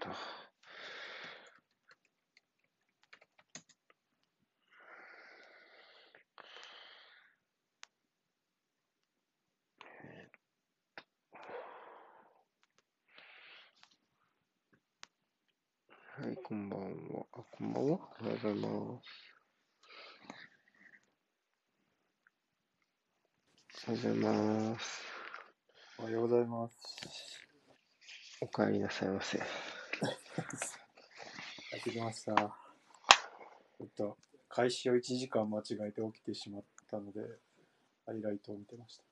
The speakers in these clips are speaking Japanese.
と。はい、こんばんは。あ、こんばんは。おはようございます。おはようございます。おはようございます。お帰りなさいませ。帰ってきました。えっと、開始を1時間間違えて起きてしまったので、ハイライトを見てました。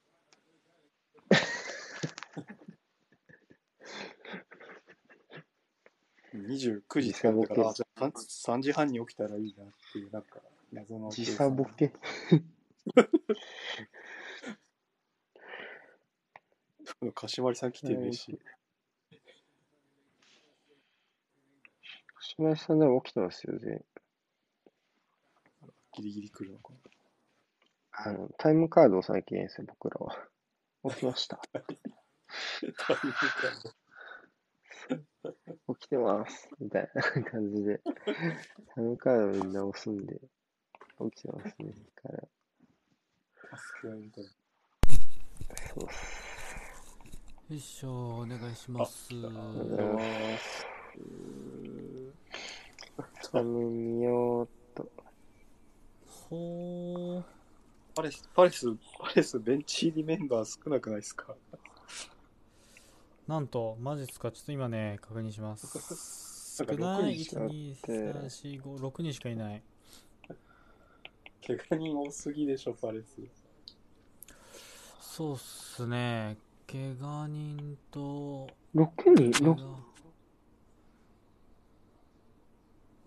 29時ったから、あじゃあ 3, 3時半に起きたらいいなっていう、なんか、謎の計時算。差ボケ。かしまりさん来てるし、島井さんでも起きてますよ、全員ギリギリ来るのかな。あの、タイムカードを最近ですよ、僕らは。起きました。起きてます。みたいな感じで。タイムカードみんな押すんで、起きてますね。からマスクがみたいな。そうっす。よいしょ、お願いします。ありがとうございます。頼みようと。ほー。パレス、パレス、パレスベンチ入りメンバー少なくないですか？なんと、マジっすかちょっと今ね、確認します。少ない？6人 ?1、2、3、4、5、6人しかいない。怪我人多すぎでしょ、パレス。そうっすね。怪我人と、6人怪 ?6 我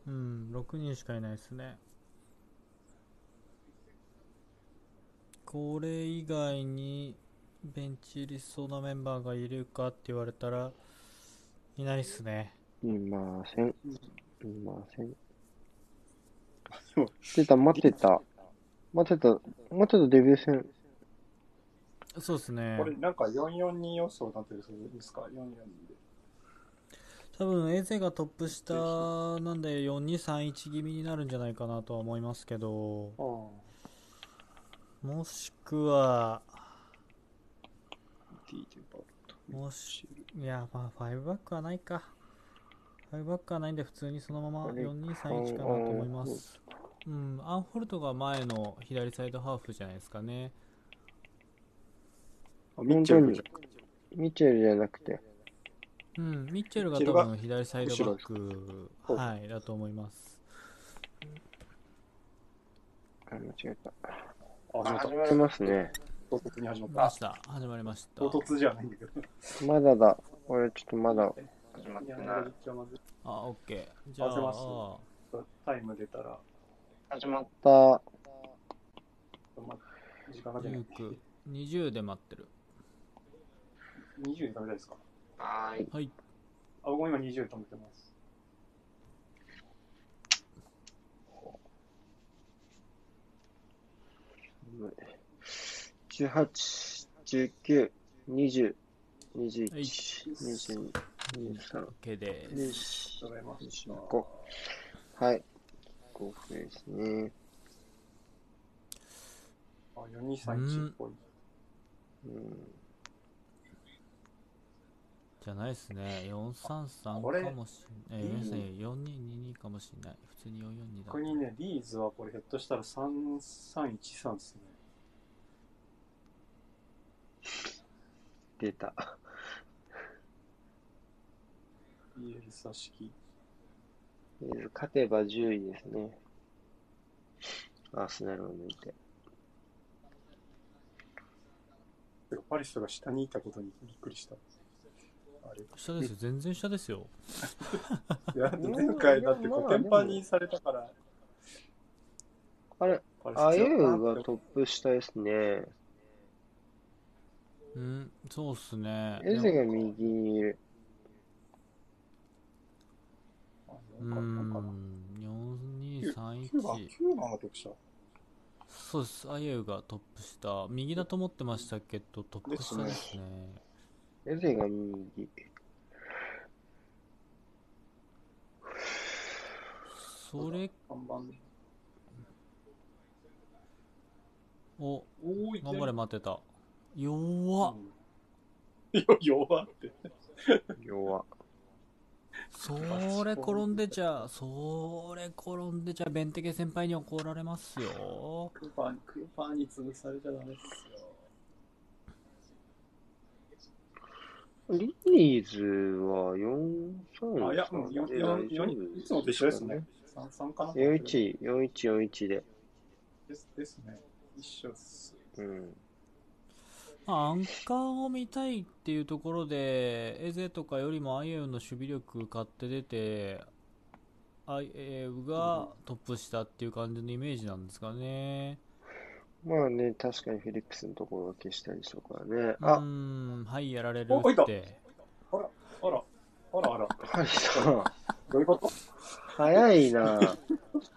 うん、6人しかいないですね。これ以外にベンチ入りそうなメンバーがいるかって言われたら、いないっすね。いません。いません。でも、出た、待ってた。待ってた、待ってたデビュー戦。そうですねこ。れなんか442予想になってるそうですか ?442 で。多分、エゼがトップ下なんで4231気味になるんじゃないかなとは思いますけど、あもしくは。もし、いや、まあ、5バックはないか。5バックはないんで、普通にそのままこれ4231かなと思います。うん、アンホルトが前の左サイドハーフじゃないですかね。あミッチェルじミチェルじゃなくて。うん、ミッチェルが多分左サイドバック、はい、だと思います。あ、間違えた。あ、始まりますね。唐突に始まっ。たた。始まりました。唐突じゃないんだけど。まだだ。俺ちょっとまだ始まってない。あオッケー。じゃあ、タイム出たら、始まった。ま時間が出ない。19、20で待ってる。20で食べたいですか？はーい。はい。あ、僕も今20で止めてます。18、19、20、21、はい22、23、OK です。24、ありがとうございます。25。はい。5分ですね。あ、4231っぽい。うん。じゃないですね。433これかもしんない。えー、皆さん4222かもしんない。普通に442だ逆。にね、リーズはこれひょっとしたら3313ですね。出た。ビエルサ式。えー勝てば10位ですね。アーセナルを抜いて。パリスが下にいたことにびっくりした。あれ下ですよ。全然下ですよ。いや、前回だってコテンパンにされたから、あれ、あゆ強いなってがトップ下ですね。うん、そうっすね。エゼが右にいる。うんかなんかん、9番、4231。9番がトップ下。そうです。あゆがトップ下。右だと思ってましたけど、トップ下ですね。なぜが右それ。看板お頑張れ待ってた。弱っ、うん、弱って。弱それ転んでちゃそれ転んでちゃベンテケ先輩に怒られますよ。クーパーに潰されちゃダメですリリーズは4、3、あ、いや、うん、4、4、4、いつもと一緒ですね。3、3かな41、41、41で。ですですね。一緒です。うん。まあアンカーを見たいっていうところでエゼとかよりもアイエウの守備力買って出てアイエウがトップしたっていう感じのイメージなんですかねまあね、確かにフィリップスのところは消したりしょうからね。うーあ、んはいやられるおいたってあら、あら、あらあら。ハリさん、どういうこと？早いな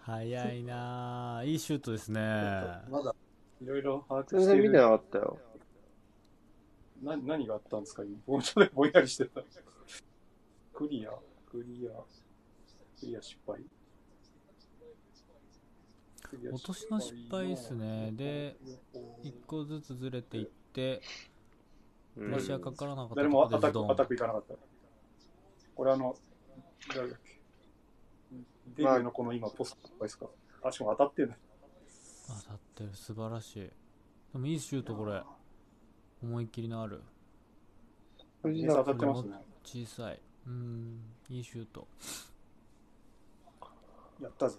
早いなあいいシュートですねまだ、いろいろ把握全してる。然見てなかったよ。な何があったんですか？今もうちょっとぼんやりしてた。クリア、クリア、クリア失敗。落としの失敗ですね。で一個ずつずれていってうん。プレッシャーかからなかった誰もアタック、アタックいかなかった。これあの、誰だっけ？デビューのこの今、ポストですか？あ、しかも当たってんね。当たってる。素晴らしい。でもいいシュートこれ。思いっきりのある。藤当田たってますね。小さい。うん。いいシュート。やったぜ。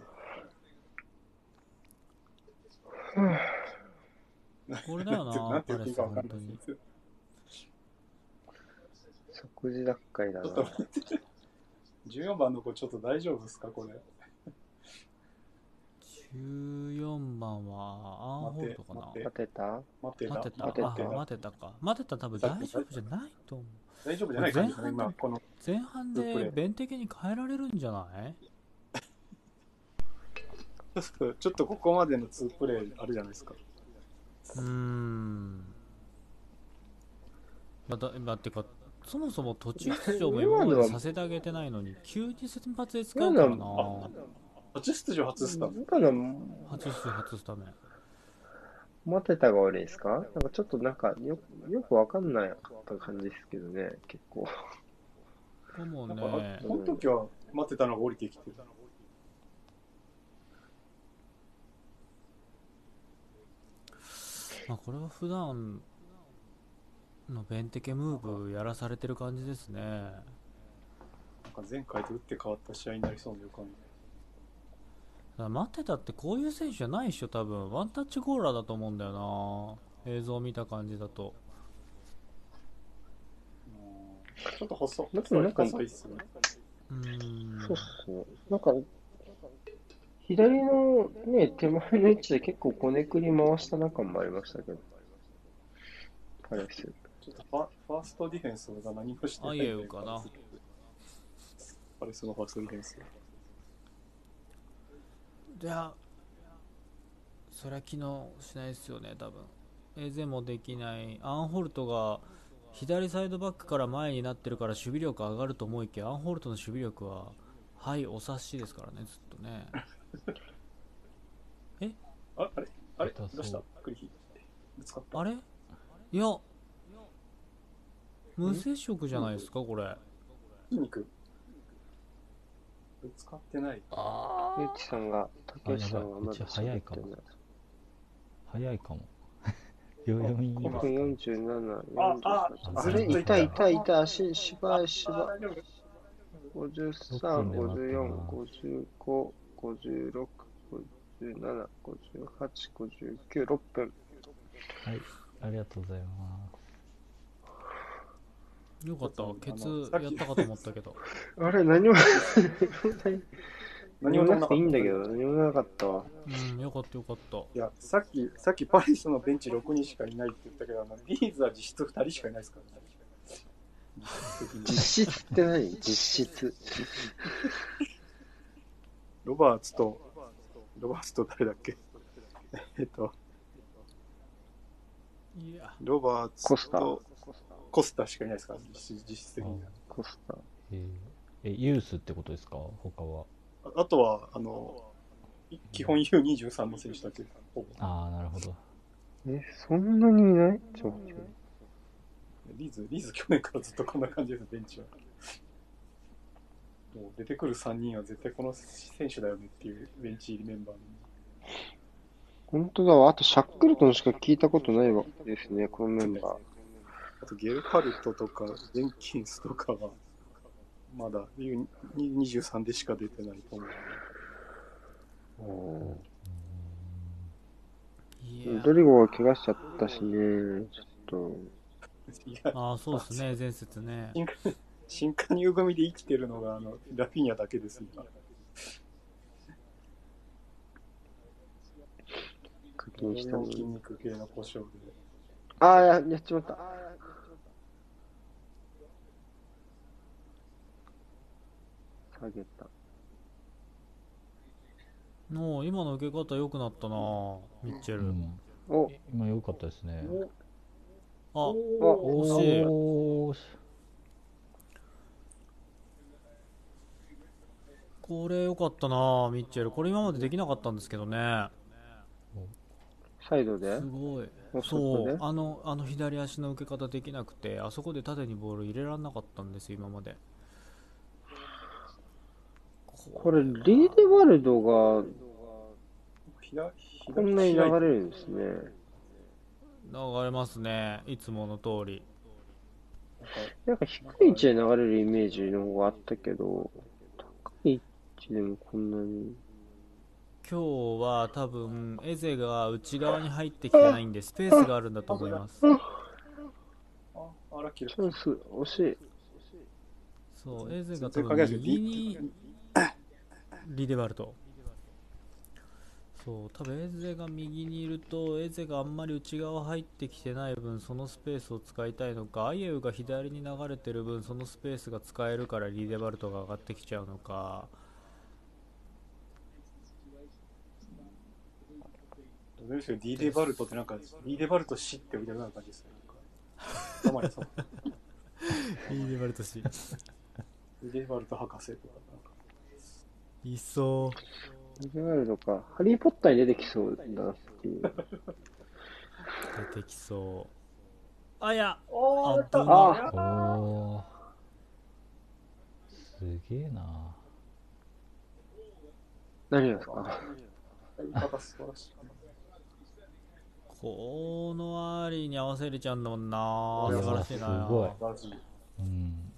これだよな なんて言っていいかわかんないパレス本です。即時奪回だなちょっ。と待って。14番の子ちょっと大丈夫ですかこれ？14番はアンホールドかな待ってた？待ってた？待てた待てたあ待てたか待てた多分大丈夫じゃないと思う大丈夫じゃない感じですね。前半今、この、前半で弁的に変えられるんじゃない？ちょっとここまでの2プレーあるじゃないですか。うーんまたまあてかそもそも途中出場も今までさせてあげてないのに急に先発で使うからなあ初出場初スタメン。今の初出場初スタメン待てたが悪いですか？なんかちょっとなんかよよくわかんない感じですけどね、結構。でもねか、この時は待ってたのが降りてきてた。まあこれは普段のベンテケムーブやらされてる感じですねなんか前回と打って変わった試合になりそうな予感。待ってたってこういう選手じゃないっしょ多分ワンタッチゴーラーだと思うんだよな映像見た感じだとちょっと細な細いっすね。うーんそうっすね。なんか、左のね、手前の位置で結構こねくり回した中もありましたけど。パレス。ちょっとファファーストディフェンスが何もしてない。あいえよかなパレスのファーストディフェンス。いやそれは機能しないですよね多分エゼもできないアンホルトが左サイドバックから前になってるから守備力上がると思いきやアンホルトの守備力ははいお察しですからねずっとね ああれ？あれ？どう。した？クリヒぶつかった？あれ？いや。無接触じゃないですか？これ。筋肉？ぶつかってない。あゆうちさんが、竹内さんがまだ早いかも。早いかも。秒読みいい5ですか分47、ああ48。ずあれい痛い痛い、足、しばいしばあ大丈夫53、6分で待って54、な55、56、57、58、59、6分。はい、ありがとうございます。よかったケツやったかと思ったけど あれ、何も、何 何もなくていいんだけど、何もなかったわ。うんよかったよかったいや、さっき、さっきパリスのベンチ6人しかいないって言ったけど、あのリーズは実質2人しかいないですからね。実質的に実質って何？実質。ロバーツと、ロバーツと誰だっけ？えっと、いやロバーツコスタとコスタしかいないですか？ら、実質実質的には。コスタ。えユースってことですか？他は。あとは、あの、い基本 U23 の選手だけ。ああ、なるほど。え、そんなにいない？ちょリーズ、リーズ去年からずっとこんな感じです、ベンチは。もう出てくる3人は絶対この選手だよねっていうベンチ入りメンバーに。本当だわ。あと、シャックルトンしか聞いたことないわですね、このメンバー。あとゲルハルトとか、ジェンキンスとかは、まだ U23 でしか出てないと思う。ドリゴが怪我しちゃったしね、ちょっいや、ああそうですね前節ね 新加入組で生きてるのが、あの、ラフィーニャだけです、今。と、課金したの筋に。肉系の故障で。ああ、や、やっちまった。下げた。の今の受け方良くなったなミッチェル、うん、お、今良かったですね。あお惜しいおーしこれ良かったなミッチェル。これ今までできなかったんですけどね。サイドで？すごい。おそう。あのあの左足の受け方できなくてあそこで縦にボール入れられなかったんですよ今まで。これ、リーデバルドが左、こんなに流左れるんですね。流れますね。いつもの通り。なんか低い位置で流れるイメージの方があったけど、高い位置でもこんなに。今日は多分エゼが内側に入ってきてないんでスペースがあるんだと思いますあ、あら、チ。ャンス、惜しい。そうエゼが多分右によリデバルトそう多分エゼが右にいるとエゼがあんまり内側入ってきてない分そのスペースを使いたいのかアイエウが左に流れてる分そのスペースが使えるからリデバルトが上がってきちゃうのかどうですよ、D デバルトってなんか、D デバルト死って呼びたくなる感じですね。なんか頭にそう。リデバルトし D デバルト博士とか、なんか。いそリーデバルドか。ハリー・ポッターに出てきそうだなっていう。う出てきそうあいやおーやったあおーすげえな何がですか？言い方素晴らしい。このアーリーに合わせれちゃうんだもんな。素晴らしいな。すごい。うん。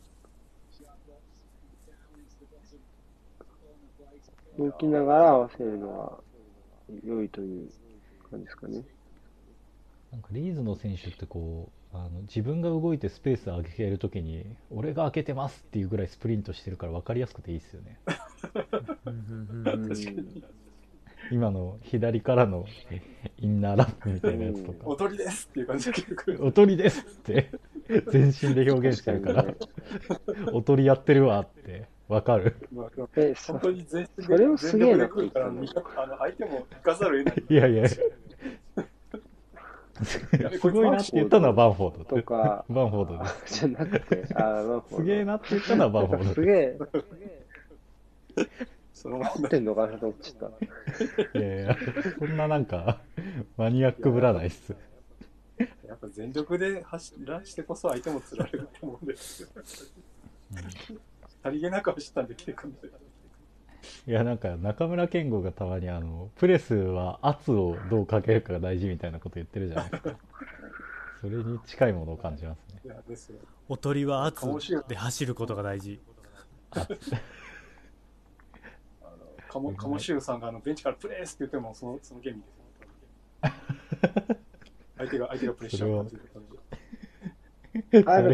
動きながら合わせるのが良いという感じですかね。なんかリーズの選手ってこうあの自分が動いてスペース上げるときに俺が開けてますっていうぐらいスプリントしてるから分かりやすくていいですよね。うん。うん。うんうん今の左からのインナーラップみたいなやつとか。おとりですっていう感じで結構おとりですって。全身で表現してるから。確おとりやってるわって。分かる？まあ、え、そ本当に全身それをすげえるから、相手も行かざるを得ない。いやいや。すごいなって言ったのはバンフォード。とか、バンフォードです。じゃなくて、すげえなって言ったのはバンフォードすげえ、そのま合ってんのかなと思っちゃった。いやいやそんななんかマニアックぶらないっすやっぱ全力で走らしてこそ相手も釣られると思うんですよ。さりげなく走ったんで来てくんだよ。いやなんか中村健吾がたまにあのプレスは圧をどうかけるかが大事みたいなこと言ってるじゃないですかそれに近いものを感じますね。おとりは圧で走ることが大事あの、カモ、カモシューさんがあのベンチからプレースって言っても、その、そのゲームですよ。相手が、相手がプレッシャーを感じる感じ。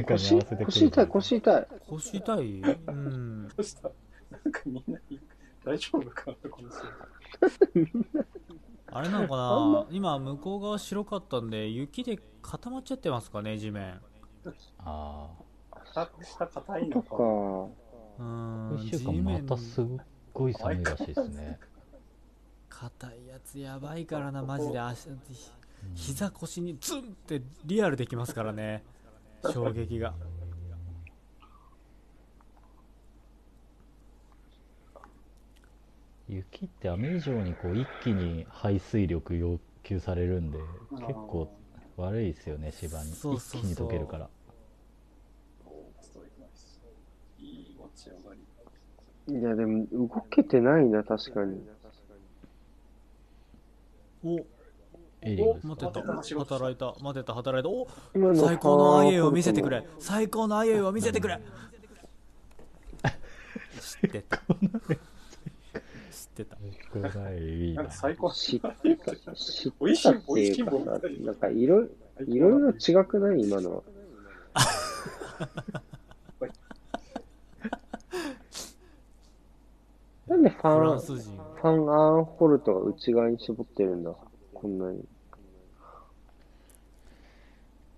腰、腰痛い、腰痛い。腰痛い。うん。どうしたなんかみんな、大丈夫かなこの人。あれなのかな？今向こう側白かったんで雪で固まっちゃってますかね地面。あ下、下硬いとのか。うん。1週地間ま面。たすっごい寒いらしいですね。硬いやつやばいからなマジで。足膝腰にズンってリアルできますからね。衝撃が。雪って雨以上にこう一気に排水力要求されるんで結構悪いですよね芝に。一気に溶けるからストライクナイス。いい持ち上がり。いや、でも動けてないな、確かに。お。エイリングです待てた待てた。働いた。待てた。働いた。お今の最高のアイエイを見せてくれ。最高のアイエイを見せてくれ。知ってた。知ってた。なんなか最高。知ってた、知っしたいっていうかなんかいろいいろいろ違くない？今の。は。でフフラァン、ンス人。ファンアンホルトが内側に絞ってるんだ？こんなに。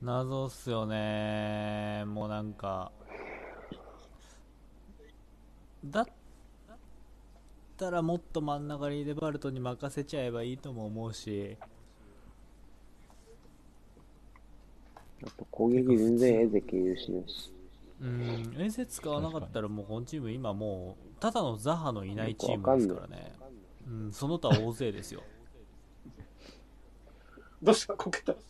謎っすよね。もうなんか。だったらもっと真ん中にデバルトに任せちゃえばいいとも思うし。あと攻撃全然エゼキいるしね。うん。エゼ使わなかったらもうこのチーム今もうただのザハのいないチームですからね。うんその他大勢ですよ。どうした？こけた。いや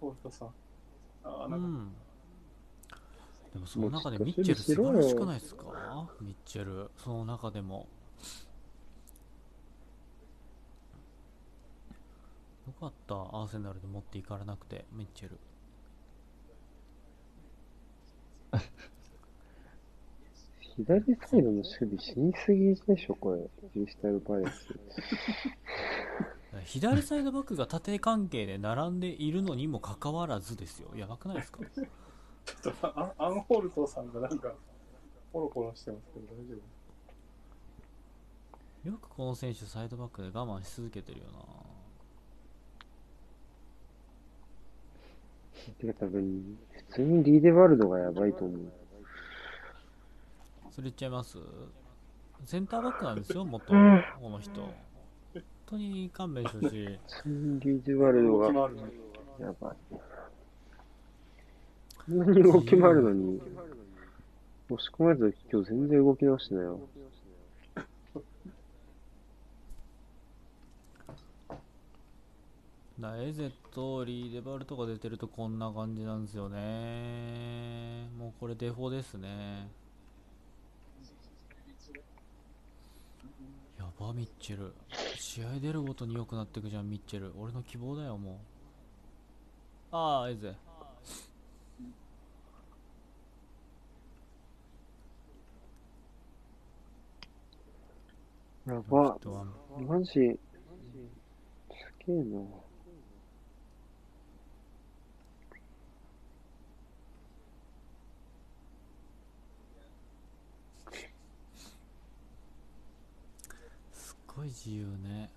ホールトさん。あーなんか、うん。でもその中でミッチェル素晴らしくないですか？ミッチェル。その中でもよかった。アーセナルで持っていかれなくて。ミッチェル。左サイドの守備死にすぎでしょ、これ。クリスタルパレス。左サイドバックが縦関係で並んでいるのにもかかわらずですよ。やばくないですか？ちょっとアンアンホールトさんがなんか、ポロポロしてますけど大丈夫。よくこの選手サイドバックで我慢し続けてるよてか多分、普通にリーデバルドがやばいと思う。なそれ言っちゃいます？センターバックなんですよ元うんこの人本当に勘弁してほしい普通にリーデバルドがやばい。こんなに動き回るのに、押し込まれた時今日全然動き直してないよ。だエゼとリーデバルとか出てるとこんな感じなんですよね。もうこれデフォですね。やばミッチェル。試合出るごとに良くなってくじゃんミッチェル。俺の希望だよもう。ああエゼ。やば。マジ、すげえな。すっごい自由ね。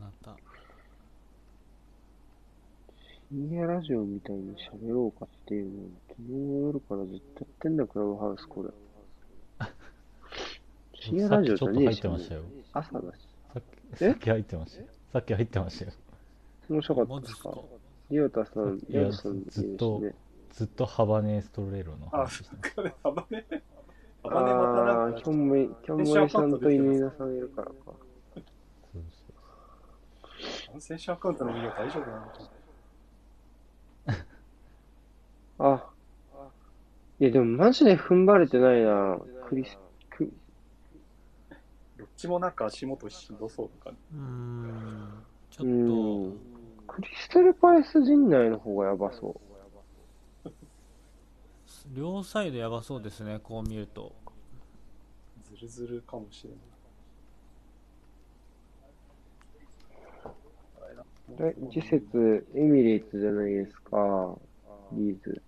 あなた。深夜ラジオみたいに喋ろうかっていうのを昨日の夜からずっとやってんだ、クラブハウス、これ。深夜ラジオじゃねえし、さっきちょっと入ってましたよ。朝だし。さっきえさっき入ってましたよ。さっき入ってましたよ。面白かったですか？リオタさん、リオタさんずっとね。ずっとハバネストレロのあ、話してまこれ、ハバネ、ハバネまたああー、なんかキョンモリ、キョンモリさんと犬稲さんいるからか。すそうそう選手アカウントの運用大丈夫なのかあ。いや、でもマジで踏ん張れてないな。クリス、ク、どっちもなんか足元しんどそうとか、ね、うーんちょうっん。クリスタルパレス陣内の方がやばそう。と両サイドやばそうですねこう見るとずるずるかもしれない。あれだえ次節、エミレーツじゃないですか。リーズ。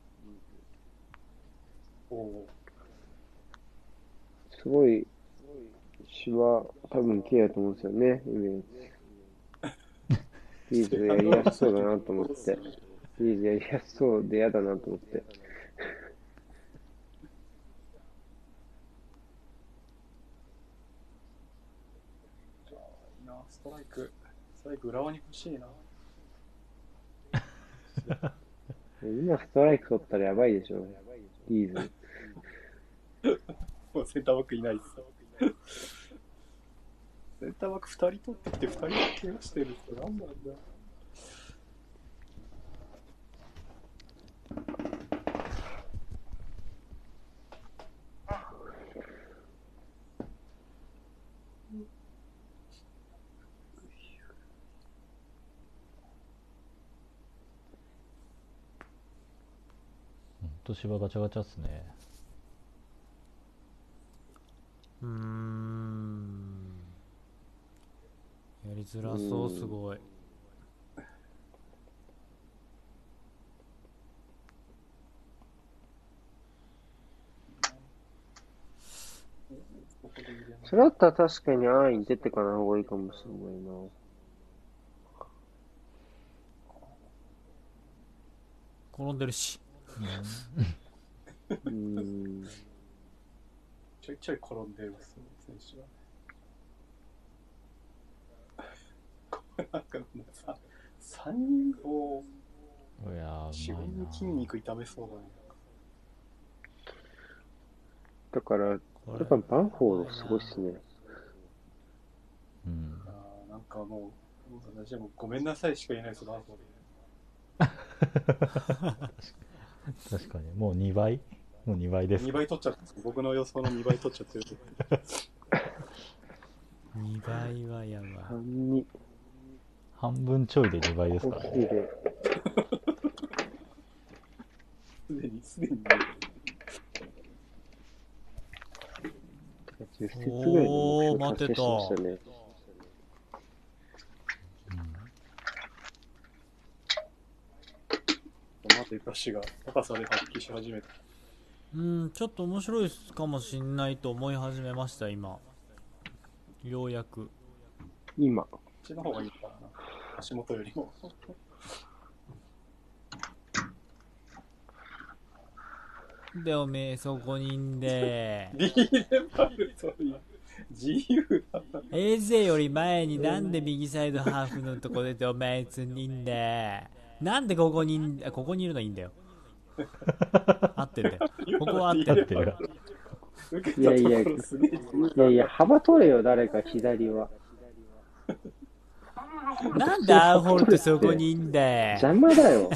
すごい、芝、多分綺麗だと思うんですよね、エミレーツ。リーズやりやすそうだなと思って。リーズやりやすそうで嫌だなと思って。ストライク、ストライク浦和に欲しいな。今ストライク取ったらやばいでしょ、リーズ。もうセンターバックいないっす。センターバック2人取ってきて2人怪我してるって何なんだうん年芝ガチャガチャっすね。うーん。やりづらそうすごい。それだったら確かに安易に出てかない方がいいかもしれないな。転んでるしうーん。ちょいちょい転んでるっすね、選手は。これなんかさ、3人を自分の筋肉痛めそうだね。だから、やっぱバンフォードすごいっすね。うんあーなんかもう、私はもうごめんなさいしか言えないですよ、バーフォー確かに。もう2倍？もう2倍です。2倍取っちゃったんです僕の予想の2倍取っちゃってる。2倍はやばい。3に、半分ちょいで2倍ですコからーヒーで。すでに、すでに、10節ぐらいの目標達成しましたね。まず生かしが高さで発揮し始めた。うんちょっと面白いかもしんないと思い始めました今ようやく今。こっちの方がいいかな。足元よりも。でおめえそこにんで リーレンパルトいう自由だな。AJ より前になんで右サイドハーフのとこ出てお前つんにんでなんでここにここにいるのいいんだよ 合ってんだよここは合ってる合ってる受けたところすげえ自由いやいや、幅取れよ、誰か左は。なんでアンホルトそこにいんだよ邪魔だよ。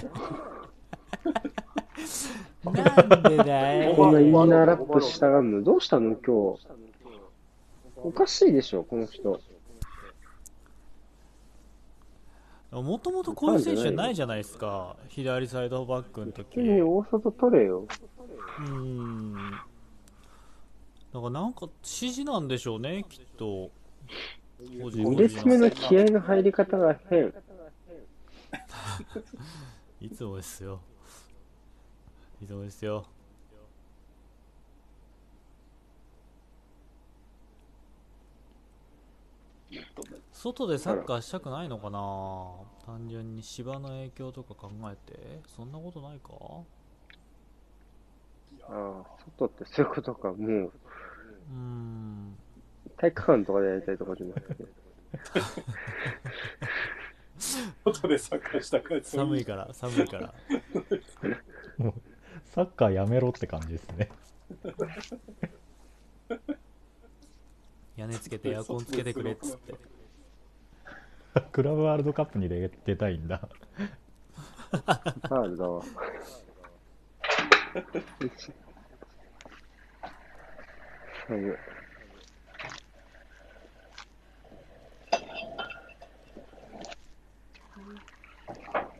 なんでだよこんなインナーラップしたがるの。どうしたの今日？おかしいでしょ、この人。もともとこういう選手ないじゃないですか。左サイドバックの時。君、大外取れよ。うーんだからなんか指示なんでしょうねきっと。個人2列目の気合の入り方が変。いつもですよ。いつもですよ外でサッカーしたくないのかな？単純に芝の影響とか考えて。そんなことないか？ああ、外ってそういうことか。もう、うーん。体育館とかでやりたいとかじゃなくて。外でサッカーしたから寒いから寒いから。もうサッカーやめろって感じですね。屋根つけてエアコンつけてくれっつって クラブワールドカップに出出たいんだファールだわ。寒い。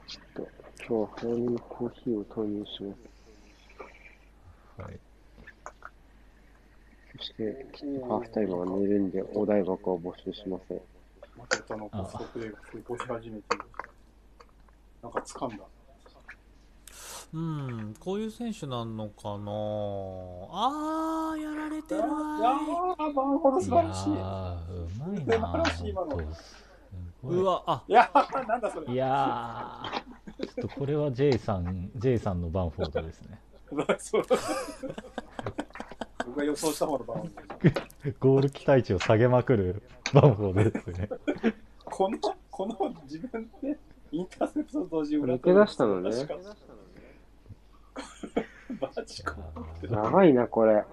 ちょっと、今日は早めにコーヒーを投入します。はいそして、ハーフタイムは寝るんで、お台箱を募集しません。マケタのポストプレーが成功し始めてる。なんか掴んだ。うんこういう選手なのかなあーやられてるわー、バンホロいやーうまいな素晴らしい今のうわあいやー、なんだそれ。いやーちょっとこれは J さん J さんのバンフォードですねそう 僕が予想した方のバンホロゴール期待値を下げまくるバンフォードですねこの、この自分でインターセプト同時裏抜け出したのねマジか。長いな、これ。や、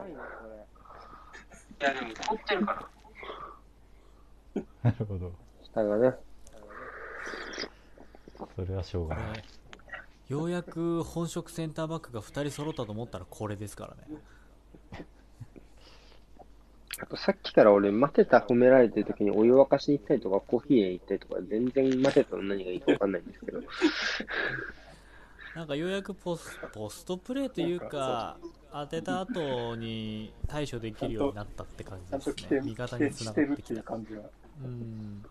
でも凍ってるから。なるほど。下がね。それはしょうがない。ようやく本職センターバックが2人揃ったと思ったらこれですからねあとさっきから俺、待てた褒められてる時にお湯沸かしに行ったりとか、コーヒーへ行ったりとか、全然待てたの何がいいか分かんないんですけど。なんかようやくポスポストプレーというか当てた後に対処できるようになったって感じですね味方につな来てるってがってきたいう感じが。うん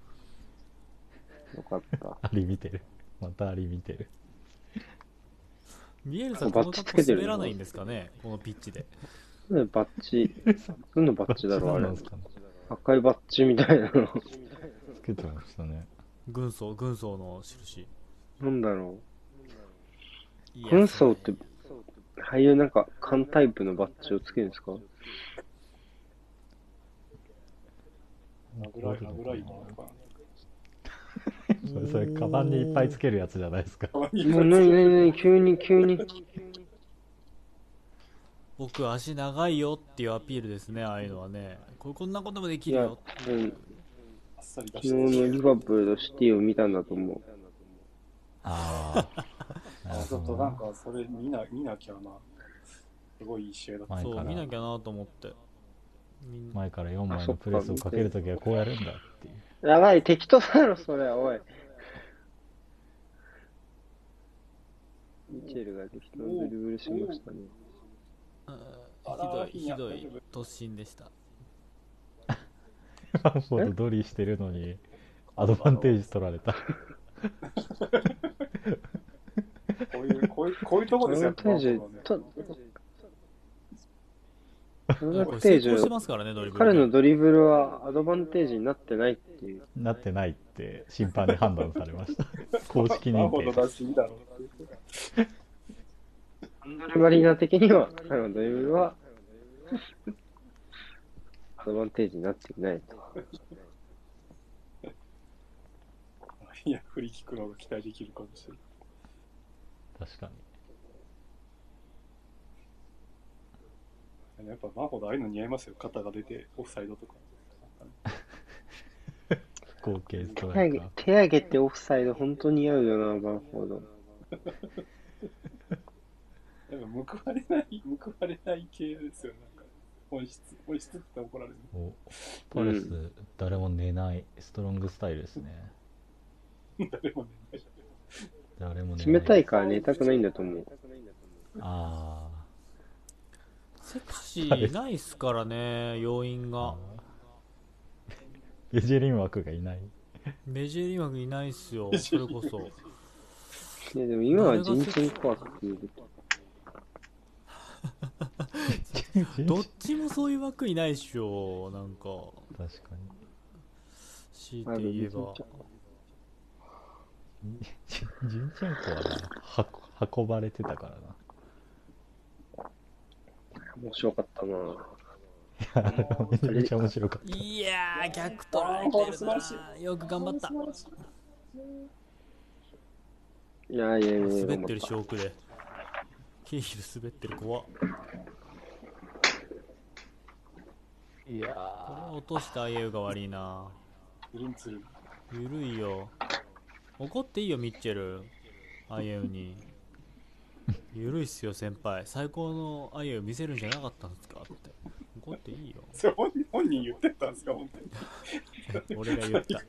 よかった。アリ見てる。またアリ見てる。ミエルさんこの格好滑らないんですかね？このピッチでなんでバッジ、何のバッジだろう、あれ。赤いバッジみたいなの。つけてましたね。軍曹軍曹の印なんだろう。軍曹って、ああいうなんか、缶タイプのバッジをつけるんですか？油い、油いものか それ、それ、カバンにいっぱいつけるやつじゃないですか。な。もうなになになに急に急に。僕足長いよっていうアピールですねああいうのはねここんなこともできるよ、多分あっさり出昨して日のリバプールとシティを見たんだと思う。あ あ。なるちょっ。となんか、それ見な見なきゃな。すごいいい試合だった。そう見なきゃなと思ってみん前から4枚のプレスをかけるときはこうやるんだっていう。やばい、適当だろ、それ、おい。ミチェルが適当にドリブルしましたね。ひどいひどい突進でした ワンフォードドリーしてるのに、アドバンテージ取られた。こういう、こういう、こういうとこアドですよ、バンテージと、アドバンテージ成功してますからねドリブルね彼のドリブルはアドバンテージになってないっていう。なってないって審判に判断されました。公式認定。マリーナ的には、彼のドリブルは、アドバンテージになっていないと。いや、フリーキックの方が期待できるかもしれない。確かに。やっぱ、マンホードああいうの似合いますよ。肩が出て、オフサイドとか。合計ス手トライ手上げてオフサイド、本当に似合うよな、バンフォード。やっぱ報われない、報われない系ですよ。なんか、本質、本質って怒られる。おパレス、誰も寝ないストロングスタイルですね。誰もね、誰も寝ない。冷たいから寝たくないんだと思う。あセクシーないっすからね要因あが。ベジェリン枠がいない。メジェリー枠いないっすよそれこそいや、でも今は人権コアっていう。どっちもそういう枠いないっしょなんか。確か強いて言えば。に。ジジンチェンコはな、は運ばれてたからな。面白かったな。いや、めちゃめちゃ面白かった。いやー逆取られてるな。よく頑張った。いやいやいやいや、滑ってる証拠で。ケイヒル滑ってる怖っいやこれ落としたアイエウが悪いなウルンツル。ゆるいよ怒っていいよミッチェルアイエウにゆるいっすよ先輩最高のアイエウ見せるんじゃなかったんですかって怒っていいよそれ本人本人言ってたんですか、本当に。俺が言った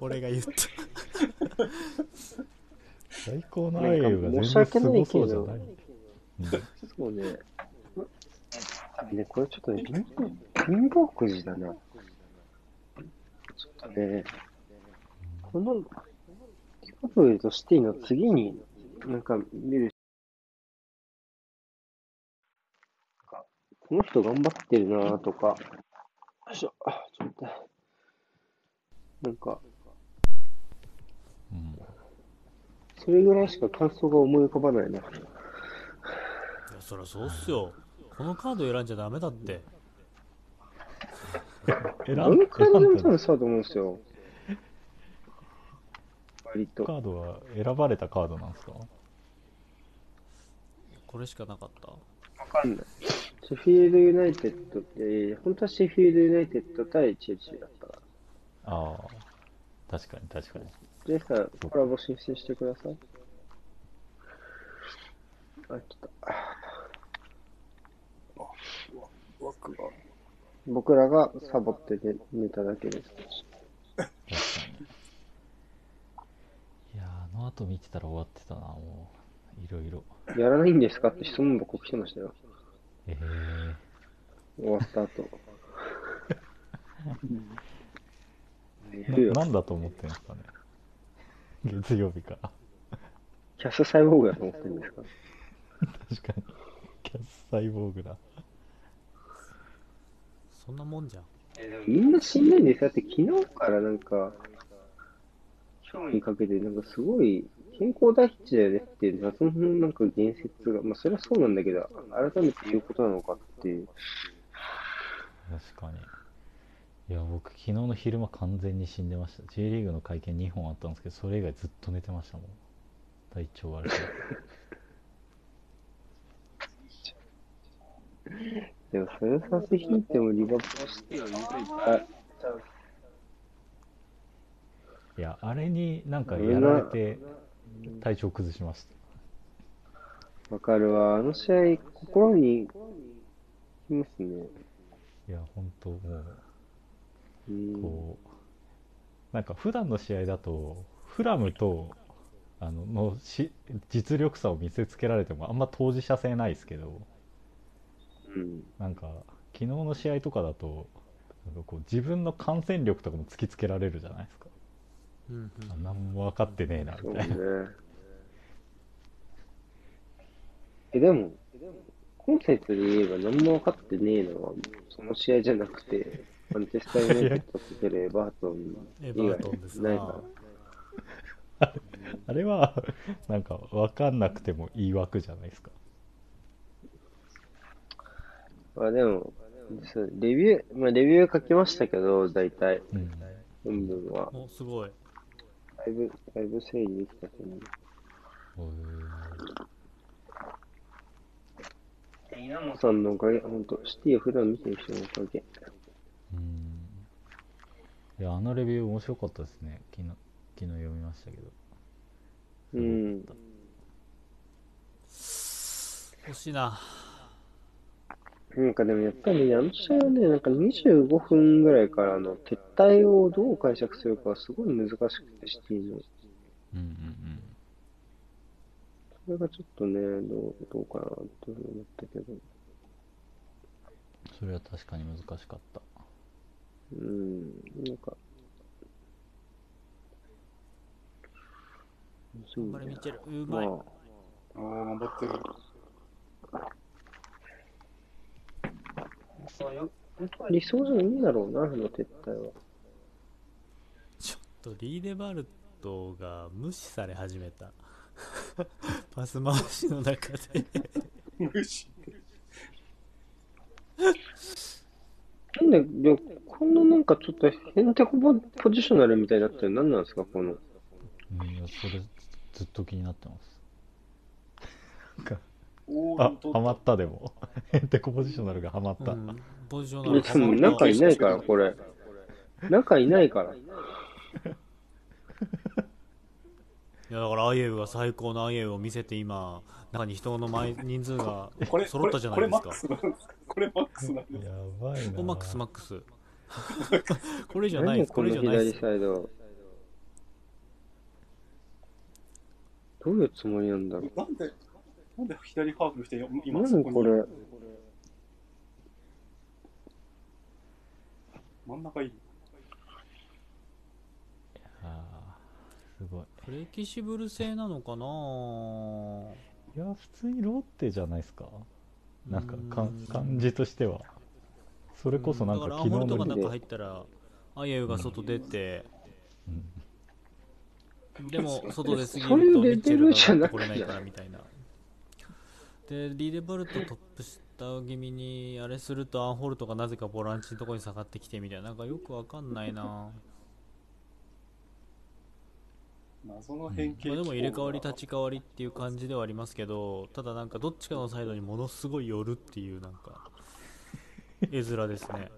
俺が言った最高のアイユが全然申し訳すごないけどそうじゃない。うんそうね。ね、これちょっとね、貧乏貧乏くじだな。ちょっとね、この、リバプールとシティの次に、なんか見る、なんかこの人頑張ってるなとか、よいしょ、あちょっと待って。なんか、うんそれぐらいしか感想が思い浮かばないな。いやそりゃそうっすよこのカード選んじゃダメだって選んあの感じでも多分そうだと思うんですよ。割と。カードは選ばれたカードなんですか？これしかなかったわかんない。シェフィールドユナイテッドって、本当はシェフィールドユナイテッド対チェルシーだったから。ああ、確かに確かに。ジェイさん、コラボ申請してください。あ、来た。枠が。僕らがサボって寝寝ただけです。確かに。いやーあの後見てたら終わってたな、もう。いろいろ。やらないんですかって質問箱来てましたよ。え終わった後。寝えるよー。なんだと思ってんですかね。月曜日から。キャスサイボーグだと思ってるんですか確かに。キャスサイボーグだ。そんなもんじゃんみんな死んないんですよ。だって昨日からなんか、今日にかけてなんかすごい健康第一だよねっていう謎のなんか言説が、まあそれはそうなんだけど、改めて言うことなのかっていう。確かに。いや、僕、昨日の昼間完全に死んでました。J リーグの会見2本あったんですけど、それ以外ずっと寝てましたもん。体調悪くて。でもそれをさせ引いてもリバプールはいた。いや、あれになんかやられて体調崩しました。わかるわ。あの試合、心にきますね。いや、本当もう、うん。こう、なんか普段の試合だと、フラムと、あの、のし実力差を見せつけられてもあんま当事者性ないですけど、うん。なんか、昨日の試合とかだと、なんかこう自分の感染力とかも突きつけられるじゃないですか。うんうんあ何も分かってねえな、みたいな。。え、でも、コンセントで言えば何も分かってねえのは、その試合じゃなくて、マンチェスター・ユナイテッドと出るエバートンエバ以ートンです外ないかなら。あれは、なんか分かんなくてもいい枠じゃないですか。まあでも、そうレビュー、まあレビュー書きましたけど、大体、うん。本文は。おすごいだいぶ、だいぶ整理できたと思う。へ稲本さんのおかげ、ほんと、シティを普段見てる人のおかげ。ーうん。いや、あのレビュー面白かったですね。昨日、昨日読みましたけど。うん。惜しいななんかでもやっぱり、あの試合はね、なんか25分ぐらいからの撤退をどう解釈するかはすごい難しくて、シティの。うんうんそれがちょっとね、どう、どうかなと思ったけど。うん。それは確かに難しかった。うん、なんか。頑張れミッチェルうまあまい、ああ、頑張ってる。本当は理想じゃないんだろうな、あの撤退は。ちょっとリーデバルトが無視され始めた パス回しの中で無視。なんで、こんななんかちょっとヘンテコポポジショナルみたいになってるの？何なんですか、この。うん、いやそれずっと気になってます。なんか、あおー、ハマったでも。ヘンテコポジショナルがハマった。うんポジショナルでも中いないから、これ。中いないから。いやだからアイエウが最高のアイエウを見せて今中に人の前人数がこれ、揃ったじゃないですかこれマックスなんですか？これマックスなんですやばいな。おマックスマックス これ以上ないですこれ以上ないですサイド。どういうつもりなんだろう。なんで、なんで左ハーフの人今そこに何これ？真ん中いる。あーすごい。フレキシブル性なのかないや、普通にロッテじゃないですか。なんかかうん感じとしては。それこそなんかだから昨日ホルトがの中入ったらアイエウが外出て、でも外出すぎるとミッチェルれなくてないからみたいなでリーデバルトトップ下気味にあれするとアンホルトがなぜかボランチのところに下がってきてみたいな。なんかよくわかんないな。謎の変形、まあでも入れ替わり立ち替わりっていう感じではありますけどただなんかどっちかのサイドにものすごい寄るっていうなんか絵面ですね。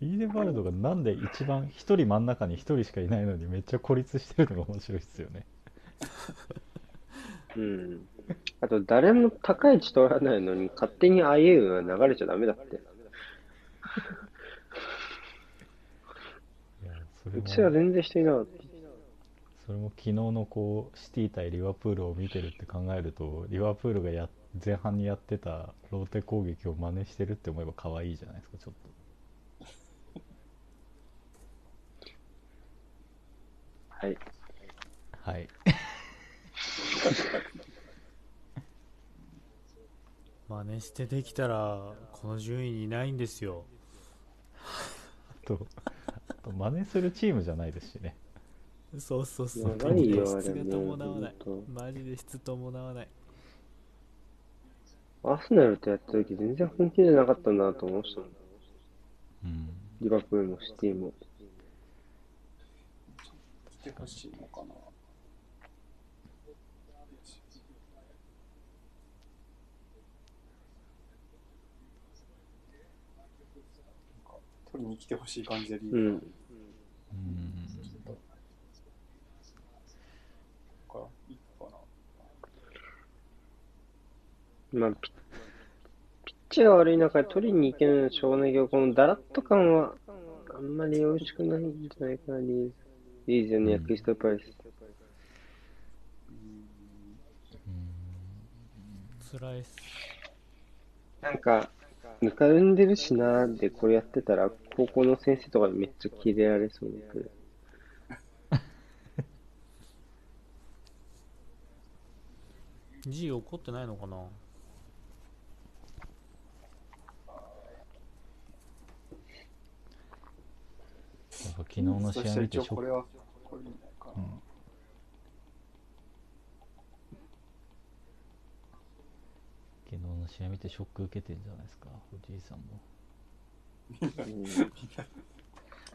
リーデバルドがなんで一番一人真ん中に一人しかいないのにめっちゃ孤立してるのが面白いっすよね うん。あと、誰も高い位置取らないのに、勝手にあいうが流れちゃダメだって。いやそれうちはも全然人いなかった。それも昨日のこうシティ対リバプールを見てるって考えるとリバプールがや前半にやってたローテ攻撃を真似してるって思えば可愛いじゃないですかちょっはい。とはい 真似してできたらこの順位にいないんですよあ とあと真似するチームじゃないですしねそうそうそやうばいよ、あ質が。伴わないマジで質伴わないアーセナルとやった時全然本気じゃなかったなと思いましたもん。うんリバプールもシティも。来てほしいのかな。なんか取りに来てほしい感じでリーうん。ダーかうんらいいかな。まあ、ピピッチャーが悪い中で取りに行けないのはしょうがないけど、このダラッと感はあんまり美味しくないんじゃないかな、リーズ。リーズのやクリストプライス。うん辛いっすなんか、ぬかるんでるしなーでこれやってたら、高校の先生とかにめっちゃキレられそうなプレー。G 怒ってないのかな？やっぱ昨日の試合見てショック。うん昨日の試合見てショック受けてんじゃないですか藤井さんもうん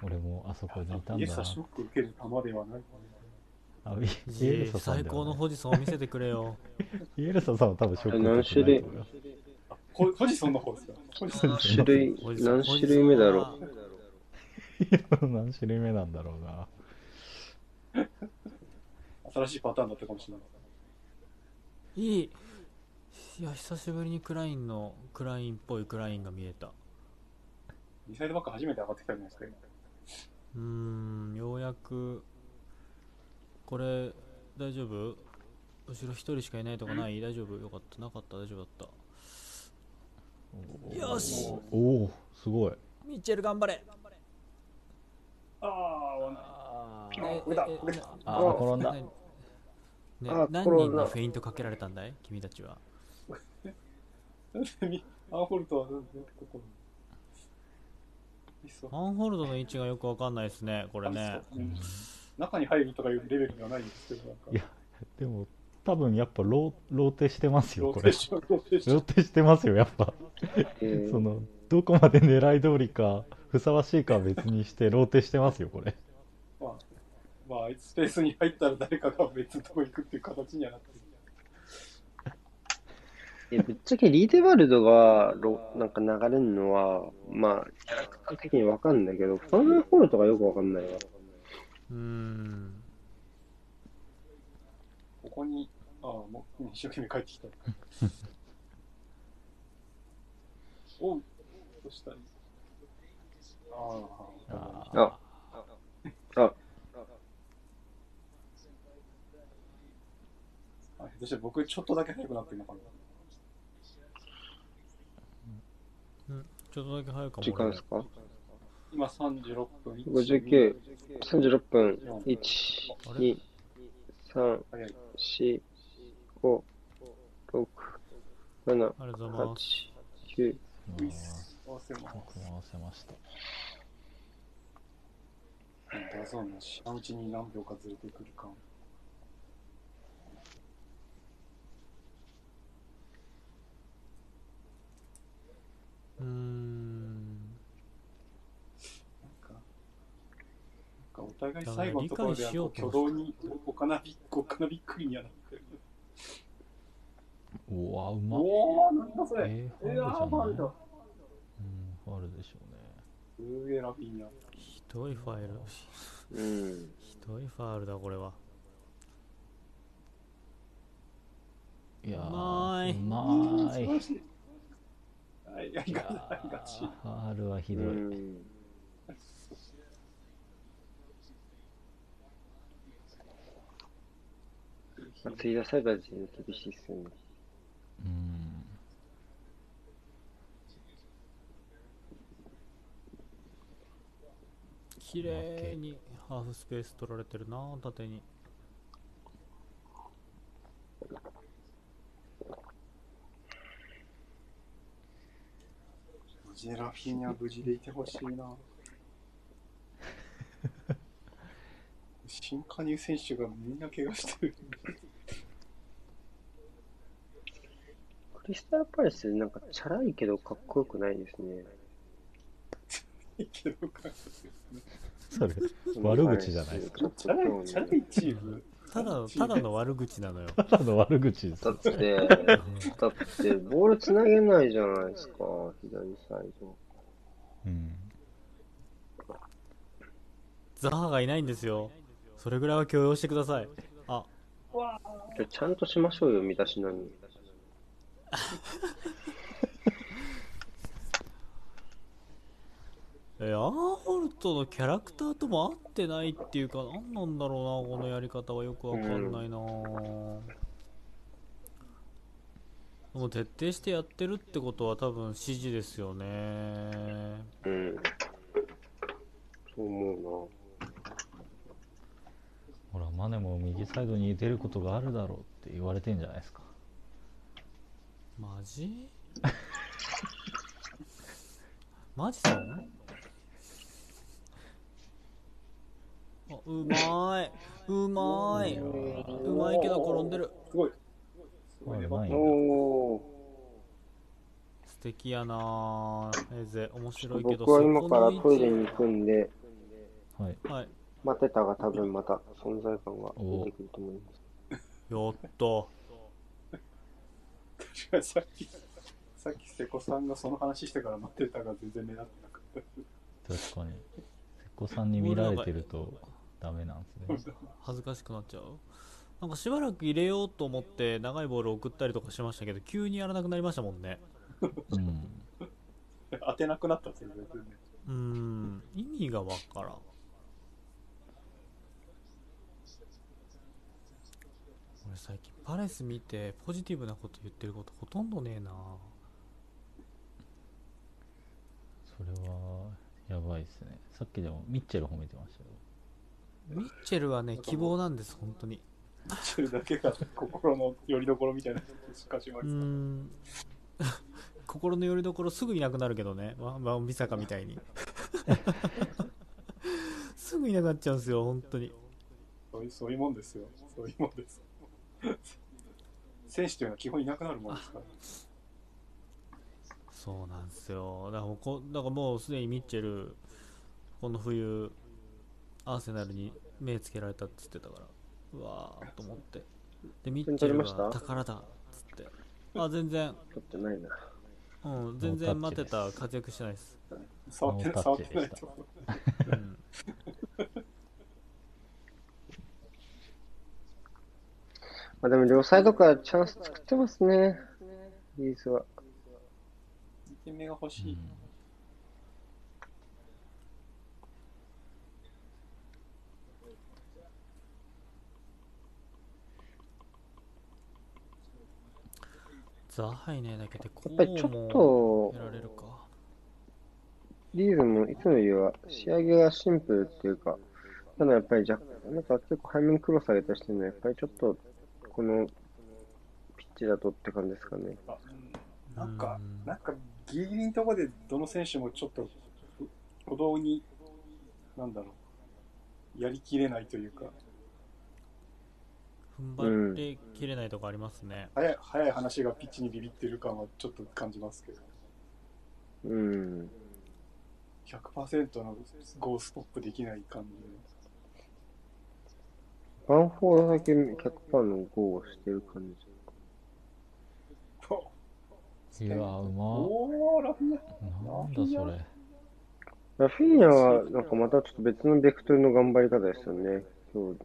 俺もあそこにいたんイエだスはショック受ける球ではないかあイイエルサさんね、高のポジションを見せてくれよ。イエルサさんは多分ショック受けてないと思いますな。ポポジションの方ですか？何種類何種類目だろポジションは何種類目なんだろうな。新しいパターンだったかもしれない。いい。いや久しぶりにクラインのクラインっぽいクラインが見えたミサイルバック初めて上がってきたじゃないですか、今うーんようやく。これ大丈夫？後ろ一人しかいないとかない？大丈夫？よかった。なかった？大丈夫だった。よし。おおすごい。ミッチェル頑張れ。ああ、わあこれだ。これだ。あー転んだ。ねあ何人にフェイントかけられたんだい？君たちは。なんでみアンホルトはなんでここにいっそアンホールドの位置がよくわかんないですねこれね。う。ん中に入るとかいうレベルではないんですけど、なんか。いやでも多分やっぱローローテしてますロよこれ。ローテしてますよやっぱ。えー。そのどこまで狙い通りかふさわしいかは別にしてローテしてますよこれ。まあ、まあ、スペースに入ったら誰かが別のとこ行くっていう形にはなってる。いやぶっちゃけリーデバルドがロなんか流れるのは、まあ、キャラクター的にわかんないけど、ファンホールとかよくわかんないわ。うーんここに、ああ、もう一生懸命帰ってきた。おう、どうしたらい？いああ、ああ、あ、あ、どうして僕ちょっとだけ速くなってるのかな。うんちょっとだけ早いかも時間ですか？今36分。59 ?36 分。1、あれ2、3、早い。4、5、6、7、ありがとうござい8ます、9、ウィス。合わせます。僕も合わせましたダゾーンの知らんうちに何秒かずれてくるか。うーん。なんか、なんかお互い最後のところでだから理解しようと挙動におかなびおかなびっくりにはなってる。うわうまっ。おお、なんだそれ。えー、ファえー、あーファウルだウルじゃないうんフすげえラフィーニャ。ひどいファイル。うん。ひどいファールだこれは。いやーうまい。うまいい。はい、ありいや。ありがち。ーファールはひうどい、ん。まあ、つい出された時点で厳しいっすよね。うん綺麗にハーフスペース取られてるな縦にジでラフィーニャ無事でいてほしいな。新加入選手がみんな怪我してる。クリスタルパレス、なんかチャラいけどかっこよくないですね。いいけどか。それ悪口じゃないですかい、チャラいチーム？ただただの悪口なのよ。ただの悪口です。だって、だって、ボールつなげないじゃないですか、左サイド。うん。ザハがいないんですよ。それぐらいは許容してください。あ。じゃあちゃんとしましょうよ、身だしなみ。えアーホルトのキャラクターとも合ってないっていうか何なんだろうなこのやり方はよくわかんないな、でも徹底してやってるってことは多分指示ですよね。うん。そう思ほらマネも右サイドに出ることがあるだろうって言われてんじゃないですか。マジ？マジさんうまい。うまい。うまいけど転んでる。すごい。すごいね。うまいうな。おー。素敵やなエゼ面白いけど僕は今からトイレそに行くんで、はい。はい。待ってたが多分また存在感が。出てくると思います。やった確かにさっき、さっき瀬古さんがその話してから待ってたが全然目立ってなかった。確かに。瀬古さんに見られてるとダメなんですね。恥ずかしくなっちゃう？なんかしばらく入れようと思って長いボール送ったりとかしましたけど急にやらなくなりましたもんね。うん。当てなくなったんですよ、全然。ね。うーん。意味がわからん。俺最近パレス見てポジティブなこと言ってることほとんどねえな。それはやばいですね。さっきでもミッチェル褒めてましたよミッチェルはね希望なんです本当に。チェルだけが心の拠り所みたいな 心の拠り所すぐいなくなるけどね。ワンワンビサカみたいに。すぐいなくなっちゃうんですよ本当に。そういうそういうもんですよ。そういうもんです。選手というのは基本いなくなるもんですから。そうなんですよ。だからこだからもうすでにミッチェルこの冬アーセナルに目つけられたっつってたからうわーと思ってでミッチェル取りました？が宝だっつってあ全然取ってないな。うん全然待ってた活躍してないです触って触ってないッチでしたと。うんまあでも両サイドからチャンス作ってますね。リーズは。2点目が欲しい。うんザハイねだけでこうやっぱりちょっもとやられるか。リーズもいつもよりは仕上げがシンプルっていうか、ただやっぱり若干、なんか結構背面クロス上げたりしてるのは、やっぱりちょっと、このピッチだとって感じですかね。なんかうん、なんかギリギリのところでどの選手もちょっと歩道に、なんだろう、やりきれないというか、踏ん張ってきれないとこありますね、早い早い話がピッチにビビってる感はちょっと感じますけど、うん。100%のゴーストップできない感じバンフォードだけ100%のゴーをしてる感じ。で。いやーうまおー、ラフィア。なんだそれラフィーニャは、なんかまたちょっと別のベクトルの頑張り方ですよね。そう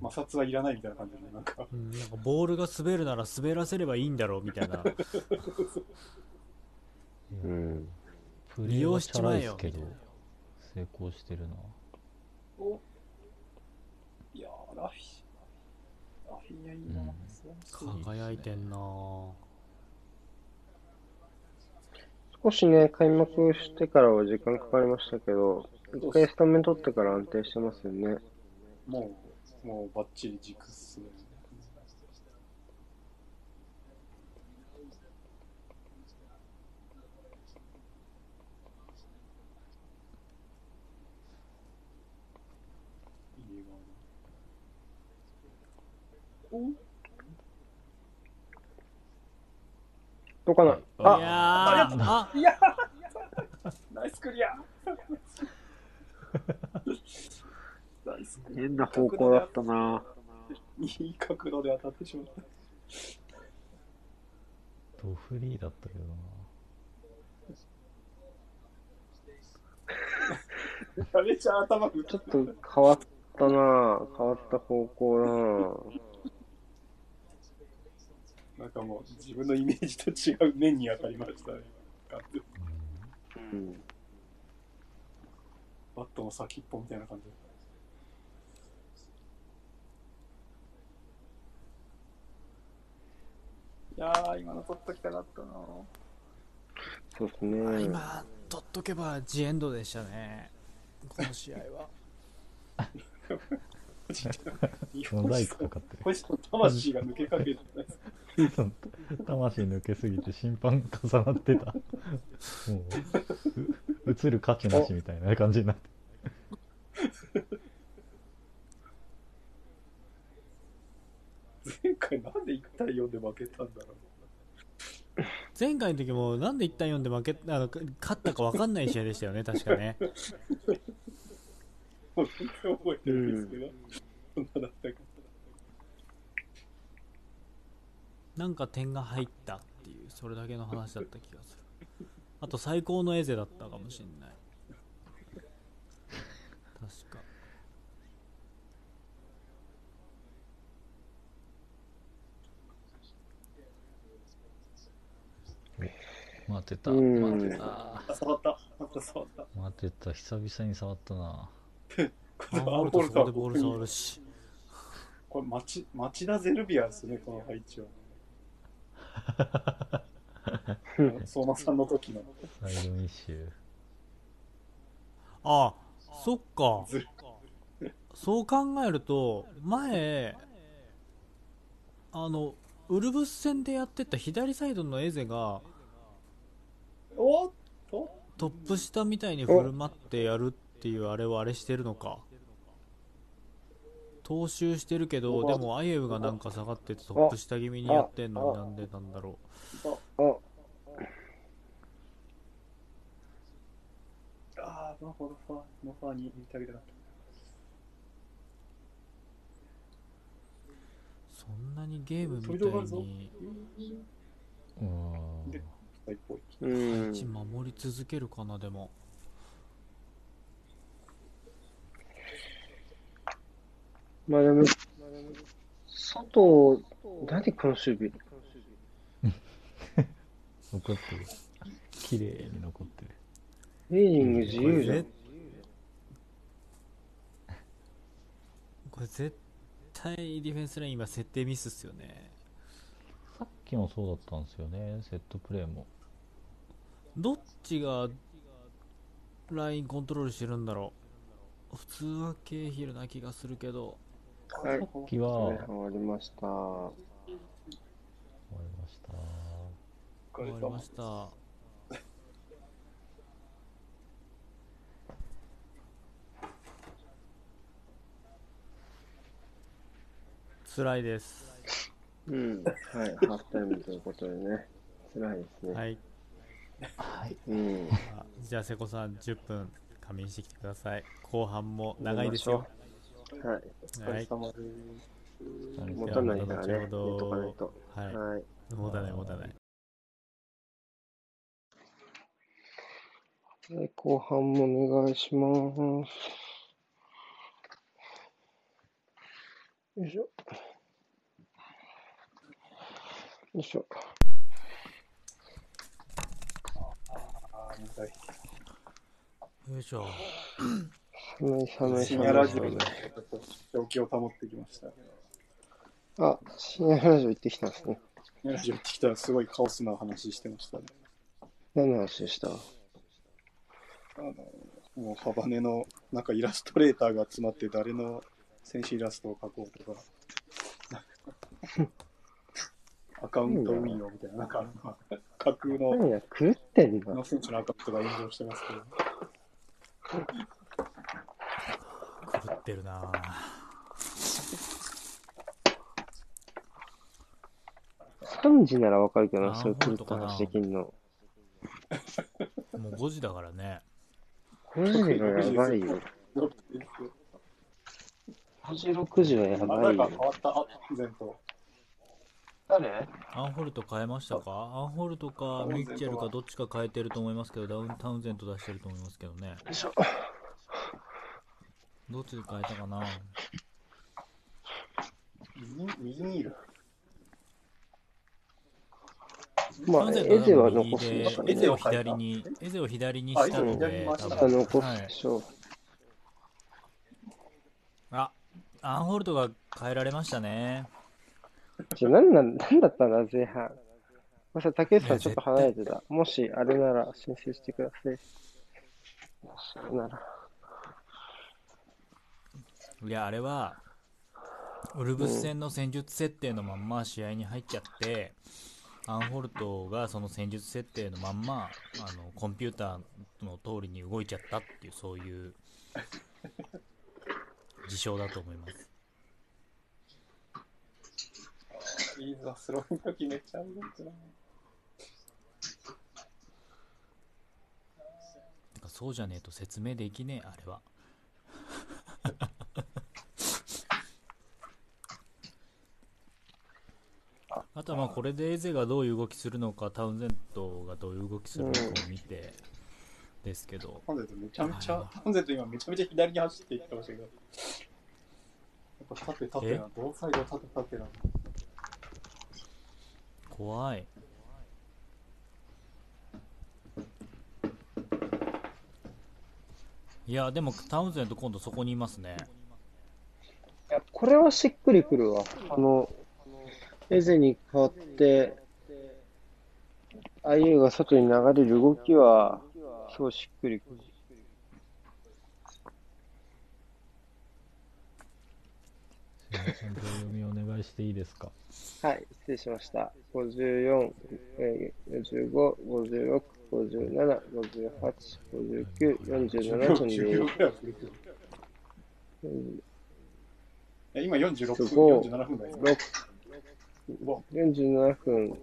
摩擦はいらないみたいな感じで、なんか、うん、なんかボールが滑るなら滑らせればいいんだろうみたいな。うん。プレーはチャラいですけど成功してるなおいやー、ラフィ、ラフィーニャいいな。うん輝いてんなぁ少しね、開幕してからは時間かかりましたけど、一回スタメン取ってから安定してますよね。もう、もうバッチリ軸っすね。いいわおどうかな、いあ。や。ーあいや。ナイスクリア 変な方向だったな。いい角度で当たってしまった。ドフリーだったけどなめちゃ頭ちょっと変わったな変わった方向だなんかもう自分のイメージと違う面に当たりましたね。なうん。バットの先っぽみたいな感じいやー、今の取っときたかったな。そうですね。今取っとけばジエンドでしたね。この試合は。モザイクかかって魂が抜けかけてないですそう魂抜けすぎて審判重なってた。もうう映る価値なしみたいな感じになって前回なんで1対4で負けたんだろう前回の時もなんで1対4で負けあの勝ったか分かんない試合でしたよね確かね。もう全然覚えてるん。ですけど、そんなだったかなんか点が入ったっていうそれだけの話だった気がする。あと最高のエゼだったかもしれない。確か待ってたうん待ってたあ、触った。また触った。待ってた久々に触ったな アンホルトボール触るしこれ町、町田ゼルビアですね、この配置は。相馬さんの時の。サイドミッシュあそっかずそう考えると前あのウルブス戦でやってた左サイドのエゼがおっと？トップ下みたいに振る舞ってやるっていうあれはあれしてるのか。踏襲してるけどでもアイエウがなんか下がっててトップ下気味にやってんのになんでなんだろあ、ああ、なるほど、ファー、のファーに見てあげたかった。うそんなにゲームみたいに。うわうん。位置守り続けるかなでも。まあでも、外、何この守備？残ってる。綺麗に残ってる。レーニング自由じゃん。これ絶対ディフェンスライン今設定ミスっすよね。さっきもそうだったんですよね。セットプレーもどっちがラインコントロールしてるんだろう？普通はケーヒルな気がするけどはい。さっきははい終終わりました。わりました終わりました辛いですうん。はい。ハーフタイムということでね。辛いですね。はいはいうん。あじゃあ瀬古さん10分仮眠してきてください後半も長いですよはい。お疲れ様です。持たないからね。寝とかないと。はいはい。もたないもたないはい後半もお願いします。よいしょ。よいしょ。ああ、重たい。よいしょ寒い寒い深寒い夜ラジオで寒い。状況を保ってきました。あ、深夜ラジオ行ってきたんですね。深夜ラジオ行ってきたらすごいカオスな話してましたね。何の話でしたあの、もうハバネのなんかイラストレーターが集まって誰の選手イラストを描こうとか、アカウント運用みたいな、なんか架空の何や、狂ってんなの。選手のアカウントが炎上してますけど、狂ってるな3時ならわかるけどな、そういう狂った話できんの。もう5時だからね5時がやばいよ。5時、6時はやあばいよ誰か変。わった、あ、全と。誰？アンホルト変えましたか？アンホルトかミッチェルかどっちか変えてると思いますけどダウンタウンゼント出してると思いますけどねよいしょ。どっちで変えたかな？右右にいる。まあ、エゼは残すん。でエゼを左にエゼを左にしたのであ残すはいでしょう。あアンホルトが変えられましたねじゃあ、なんなん、だったんだ、前半。まさ、竹内さんちょっと離れてた。もし、あれなら申請してください。もし、あれなら。いやあれはウルブス戦の戦術設定のまんま試合に入っちゃって、アンホルトがその戦術設定のまんまあのコンピューターの通りに動いちゃったっていうそういう事象だと思いますいいぞ、スローインの時めっちゃうまいな。てかそうじゃねえと説明できねえあれはあとはまあこれでエゼがどういう動きするのかタウンゼントがどういう動きするのかを見てですけど、ハンゼントめちゃめちゃはい、ハンゼント今めちゃめちゃ左に走っていってましたけど。やっぱ縦縦な、両サイド縦縦な。怖いいやでもタウンゼント今度そこにいますねいや、これはしっくりくるわ。あの、エゼに変わって、あゆが外に流れる動きは、すごいしっくりくる。すいません秒読みお願いしていいですか？はい、失礼しました。54、えー55、56、57、58、59、47分10で秒、ぐらい遅れてるえ今46分、すごい47分だよ。6、47分。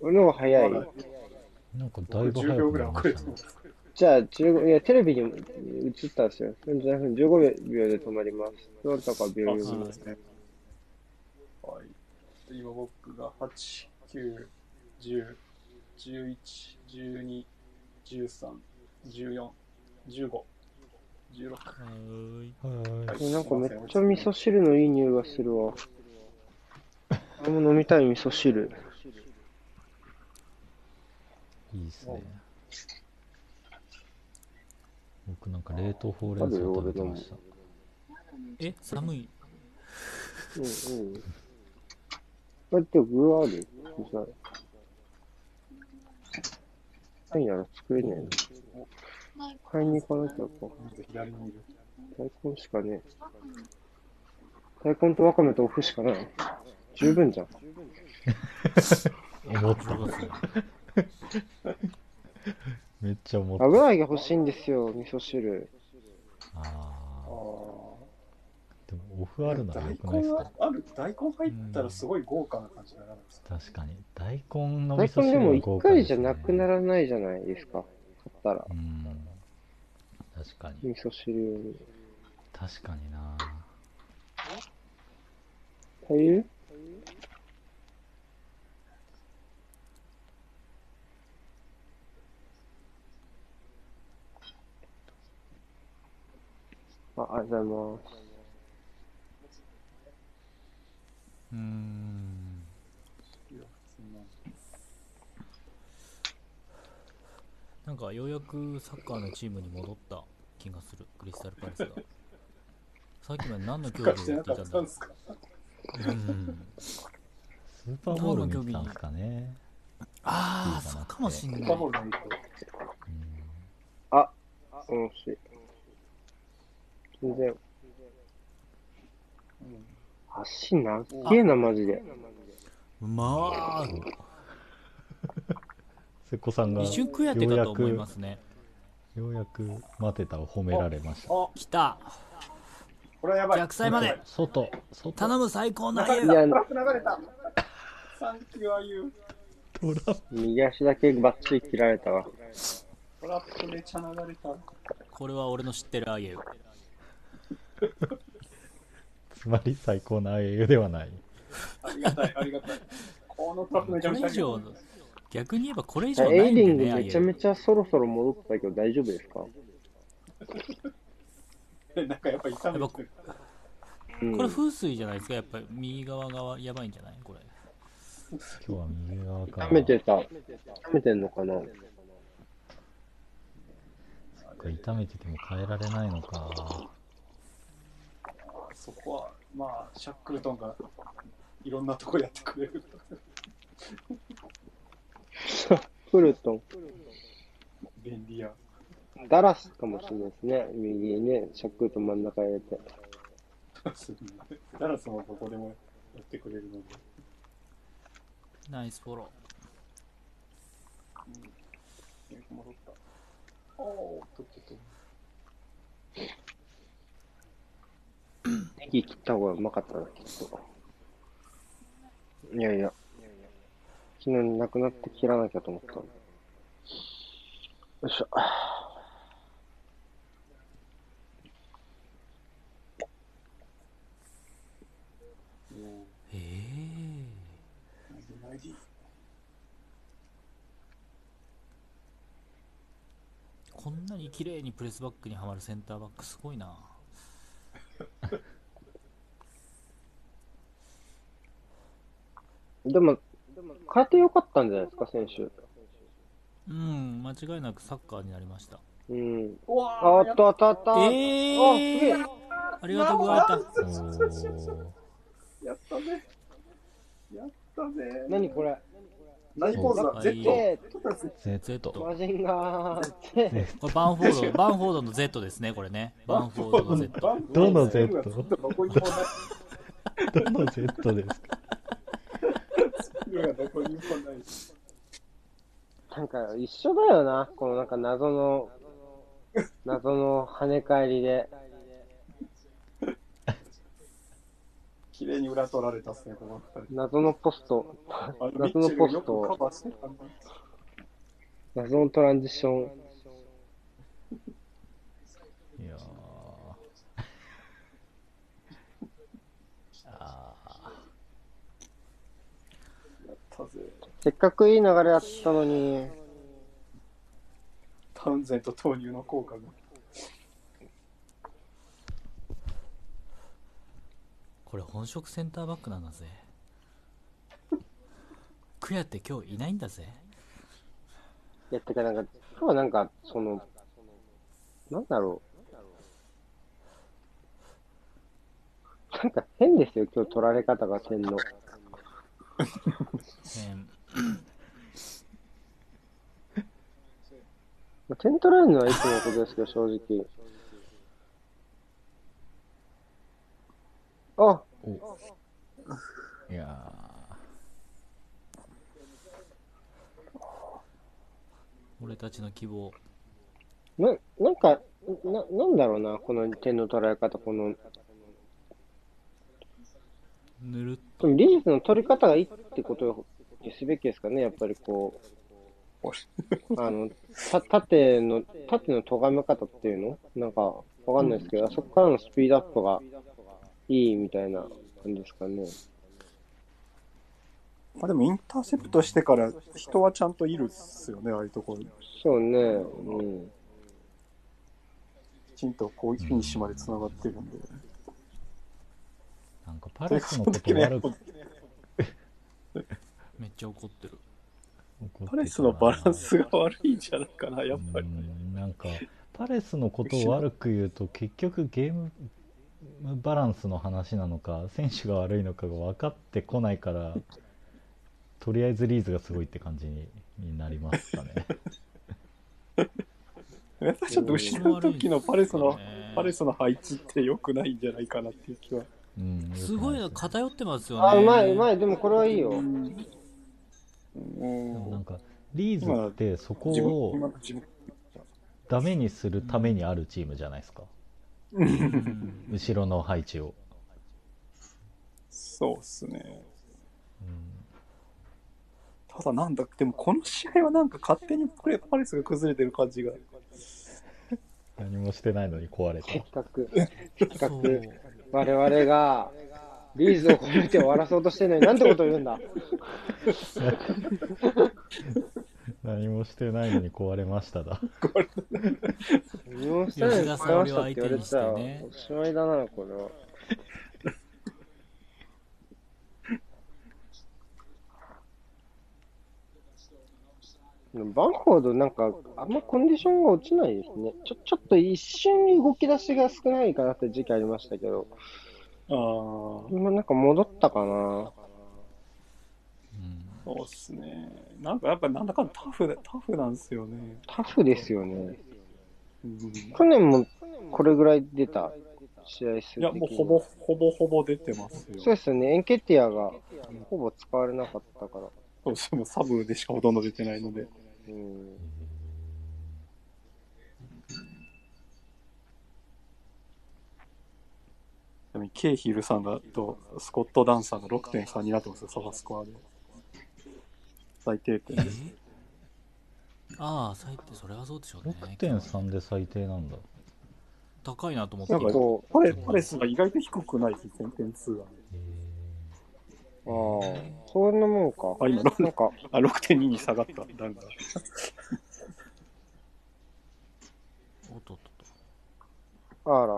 俺の方が早い。なんかだいぶ10早く秒ぐらないりましたね遅れてます。じゃあ、15、いや、テレビに映ったんですよ。47分、15秒で止まります。どなたか秒あ、読みそうですね。はい。今僕が8、9、10、11、12、13、14、15、16。はーいはいえなんかめっちゃ味噌汁のいい匂いがするわ。俺も飲みたい味噌汁。いいっすね僕なんか冷凍ほうれん草食べてましたえ寒いうんうん。だって具ある何やら作れねえの。買いに行かなきゃか。大根しかねえ。大根とわかめとお麩しかない。十分じゃん。思っそうですねめっちゃ思った油揚げ欲しいんですよ、味噌汁。ああでもオフあるなら大よくないですか？根はある。大根入ったらすごい豪華な感じになるんですか、確かに。大根の大味噌汁根でも一回じゃなくならないじゃないですか？買ったら。うん。確かに。味噌汁。確かにな。足りるありがとうございます。うーん。なんかようやくサッカーのチームに戻った気がする。クリスタルパレスが。さっきまで何の競か技をやっていたんだったんですか？うん。スーパーボール見てたんですかね。ああそうかもしんスーないパーボールのいいとうん。うん、し。全然、うん。足なっげえな、マジで。まあ瀬古さんが一瞬食やってかと思いますね。ようやく待てたを褒められました。あ。来た。これはやばい。逆サイまで。外。外頼む最高の。流れ家いや。たトラップ流れた。サンキューあゆトラッ右足だけバッチリ切られたわ。トラップめっちゃ流れた。これは俺の知ってるあゆプ つまり最高な英雄ではない。ありがたいありがたい。このトラップめちゃこめちゃれ以上逆に言えばこれ以上なエイリングめちゃめちゃそろそろ戻ったけど大丈夫ですか？なんかやっぱ痛めてる。うん。これ風水じゃないですか？やっぱり右側がやばいんじゃない？これ。今日は右側から。痛めてた。痛めてんのかな？痛めてても変えられないのかそこはまあシャックルトンがいろんなとこやってくれるフルトン。便利やダラスかもしれないですね。右にね、シャックルと真ん中入れて。ダラスもどこでもやってくれるので。ナイスフォロ戻った。おおとっととネギ切った方がうまかったな、きっと。いやいや。昨日なくなって切らなきゃと思ったの。よいしょ。えこんなに綺麗にプレスバックにはまるセンターバックすごいなでも、変えてよかったんじゃないですか、選手。うん間違いなくサッカーになりました。うん。うわーあっと、当たった。えー、ありがとうございますおーやったぜやったぜ何これ？何ポーズだはい ?Z? え Z マジンガー。ぜこれバンフォードバンフォードの Z ですねこれね。バンフォードの Z どの Z？どの Z ですか？ルがどこにもないなんか一緒だよな。このなんか謎の、謎の跳ね返りで。綺麗に裏取られたっすね、この。謎のポスト。謎のポスト謎のトランジション。いやーあやったぜ。せっかくいい流れあったのに。タウンゼント投入の効果が。これ本職センターバックなんだぜクヤって今日いないんだぜいや、てかなんか、今日はなんか、その、なんだろう。なんか変ですよ、今日取られ方が点の。えーまあ点取られるのはいつものことですけど、正直。あ、いや俺たちの希望。な、なんか、な、なんだろうな、この点の取られ方、この、ぬるっでもリーズの取り方がいいってことにすべきですかね、やっぱりこう、あの、た、縦の、縦の咎め方っていうの？なんか、わかんないですけど、あそこからのスピードアップがいいみたいな感じですかね。まあでもインターセプトしてから人はちゃんといるっすよね、ああいうところに。そうね、うん。ちんとこうフィニッシュまで繋がってるんで。なんかパレスのこと悪くめっちゃ怒ってるパレスのバランスが悪いんじゃないかな、やっぱり。うんなんかパレスのことを悪く言うと結局ゲームバランスの話なのか選手が悪いのかが分かってこないからとりあえずリーズがすごいって感じにになりますかねやっぱりちょっと後ろの時のパレスの、ねパレスの配置って良くないんじゃないかなっていう気は。うんすごい偏ってますよねあ、うまい、うまい。でもこれはいいよ。うん。でもなんかリーズってそこを。ダメにするためにあるチームじゃないですか。う ん後ろの配置を、そうっすね。うん。ただなんだ、でもこの試合はなんか勝手にプレパレスが崩れてる感じが。何もしてないのに壊れた我々が、リーズを褒めて終わらそうとしてるのに、なんてこと言うんだ。何もしてないのに壊れましただ何もしてないのに吉田沙保里を買いましたって言われてたら、相手にしてねおしまいだな、これは。でもバンフォードなんか、あんまコンディションが落ちないですね。ちょ、ちょっと一瞬動き出しが少ないかなって時期ありましたけど、ああ、今なんか戻ったかな。うんそうっすね。なんかやっぱなんだかんだタフで、タフなんですよね。タフですよね。うん、去年もこれぐらい出た試合数いや、もうほぼ、ほぼほぼ出てますよ。そうですよね。エンケティアがほぼ使われなかったから。そうですもうサブでしかほとんど出てないので。うん。ちなみにケイヒルさんがとスコット・ダンさんが6.3になってますよ、ソファスコアで。最低点です。ああ最低それはそうでしょうね6.3で最低なんだ高いなと思ってなんかこパレパレスが意外と低くないです、点点数が。ああ、そんなもんか。あ今なんか、あ、6.2に下がった、ダンが。おっとっ。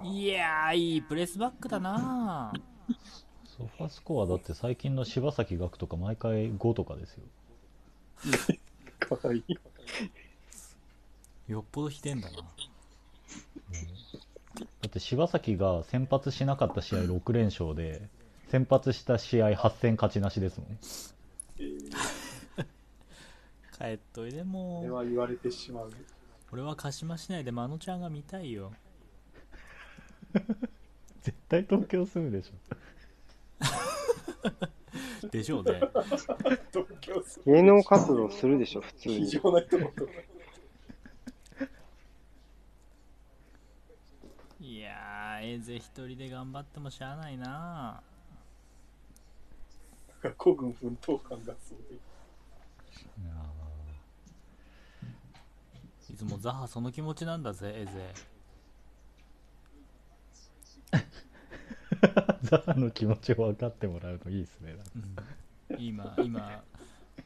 いやーいいプレスバックだな。ソファスコアだって最近の柴崎岳とか毎回5とかですよ。かわいい。よっぽどひでんだな。だって柴崎が先発しなかった試合6連勝で先発した試合8戦勝ちなしですもん。帰っといでもこれは言われてしまう。俺は鹿島市内でまのちゃんが見たいよ絶対東京住むでしょ でしょうね東京す芸能活動するでしょ、普通非に。常な一言。いやーエーゼ一人で頑張ってもしゃあないな古軍奮闘感がすごい。いつもザハその気持ちなんだぜエーゼザハの気持ちを分かってもらうといいですね。うん。今今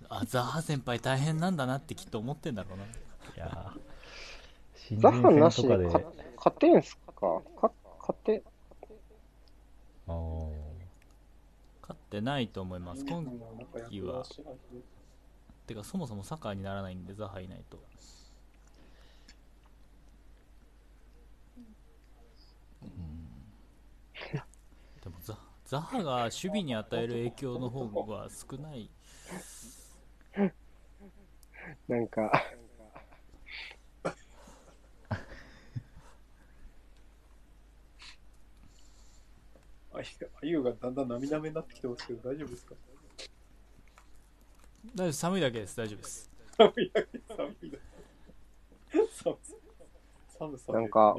あザハ先輩大変なんだなってきっと思ってんだろうな。いやザハな人戦とかで。しで勝勝てんすか？か勝て、あー。勝ってないと思います今期はは。てかそもそもサッカーにならないんでザハいないとでもザザハが守備に与える影響の方が少ない。なんか、あゆがだんだん涙目になってきてますけど、大丈夫ですか？大丈夫寒いだけです大丈夫です。寒いだけ、寒いだけ。寒さ寒さでなんか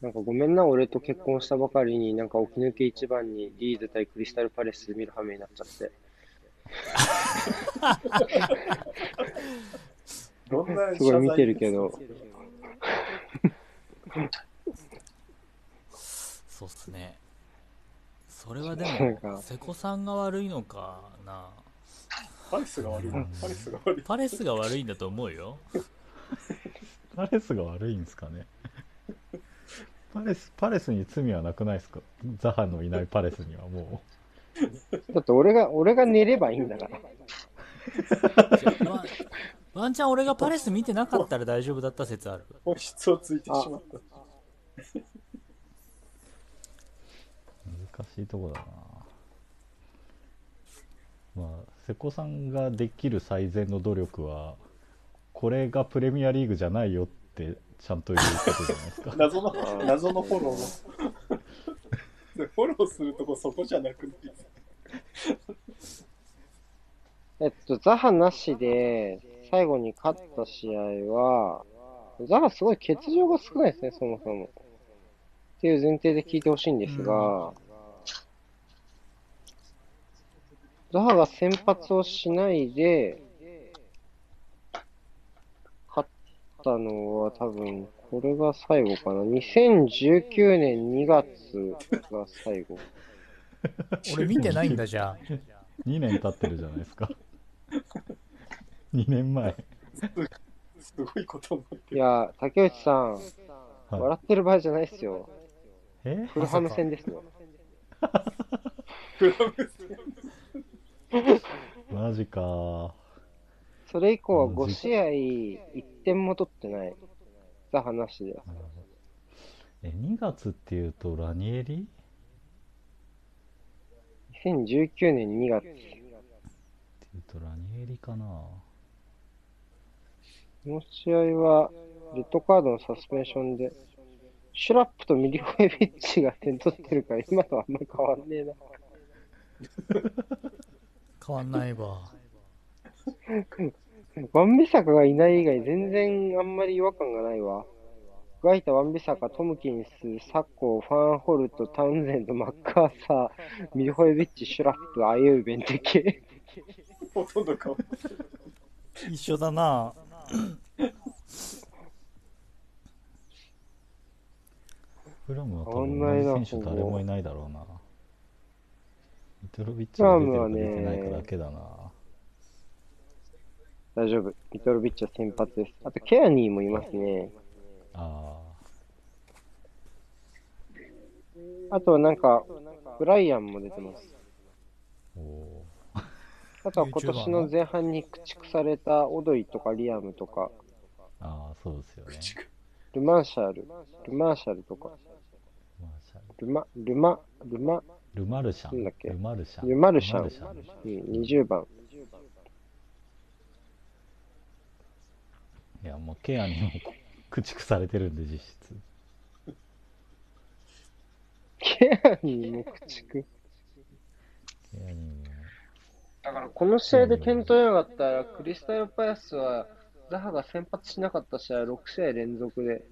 なんかごめんな、俺と結婚したばかりに、なんか起き抜け一番にリーズ対クリスタルパレス見る羽目になっちゃって。どんなすごい見てるけどそうっすね。それはでも瀬古さんが悪いのかな。パレスが悪い。パレスが悪い。パレスが悪いんだと思うよ。パレスが悪いんですかねパレスパレスに罪はなくないですか？ザハのいないパレスにはもだって俺が、俺が寝ればいいんだから。ワンワンチャン俺がパレス見てなかったら大丈夫だった説ある本質をついてしまった。う難しいとこだなまあ瀬古さんができる最善の努力はこれがプレミアリーグじゃないよってちゃんと言うことじゃないですか謎の、謎のフォローフォローするとこそこじゃなくて。えっと、ザハなしで、最後に勝った試合は、ザハすごい欠場が少ないですね、そもそも。っていう前提で聞いてほしいんですが、ザハが先発をしないで、勝ったのは多分、これが最後かな。2019年2月が最後。俺見てないんだじゃあ2年経ってるじゃないですか2年前、すごいことになってる。いや、竹内さん、はい笑ってる場合じゃないっすよ。え？フルハム戦ですよ。クラブマジかそれ以降はうん5試合1点も取ってない。ザ話で。え2月っていうとラニエリ？2019年2月。っていうとラニエリかなこの試合は、レッドカードのサスペンションで、シュラップとミリホエビッチが点取ってるから、今とあんまり変わんねえな。変わんないわ ワンビサカがいない以外、全然あんまり違和感がないわ。ガイタ、ワンビサカ、トムキンス、サッコー、ファンホルト、タウンゼンド、マッカーサー、ミリホエビッチ、シュラップ、アユーベンテケ。ほとんど変わ一緒だな。フラムは多分同じ選手誰もいないだろうな。ミトロビッチが出てるかムはね出てないかだけだな大丈夫。ミトロビッチは先発です。あと、ケアニーもいますね。ああとはなんか、ブライアンも出てます。あおおあとは今年の前半に駆逐されたオドイとかリアムとか、ああそうですよね。ルマンシャール、ルマーシャルとか、ルル。マ、ルマ、ルマ、ルマルシャン。なんだっけ？ルマルシャン。ルマルシャン。ルマルシうん、20番。いやもうケアにも駆逐されてるんで実質ケアニーも駆逐？ケアにもだからこの試合で点取れなかったら、クリスタルパヤスは、ザハが先発しなかった試合6試合連続で、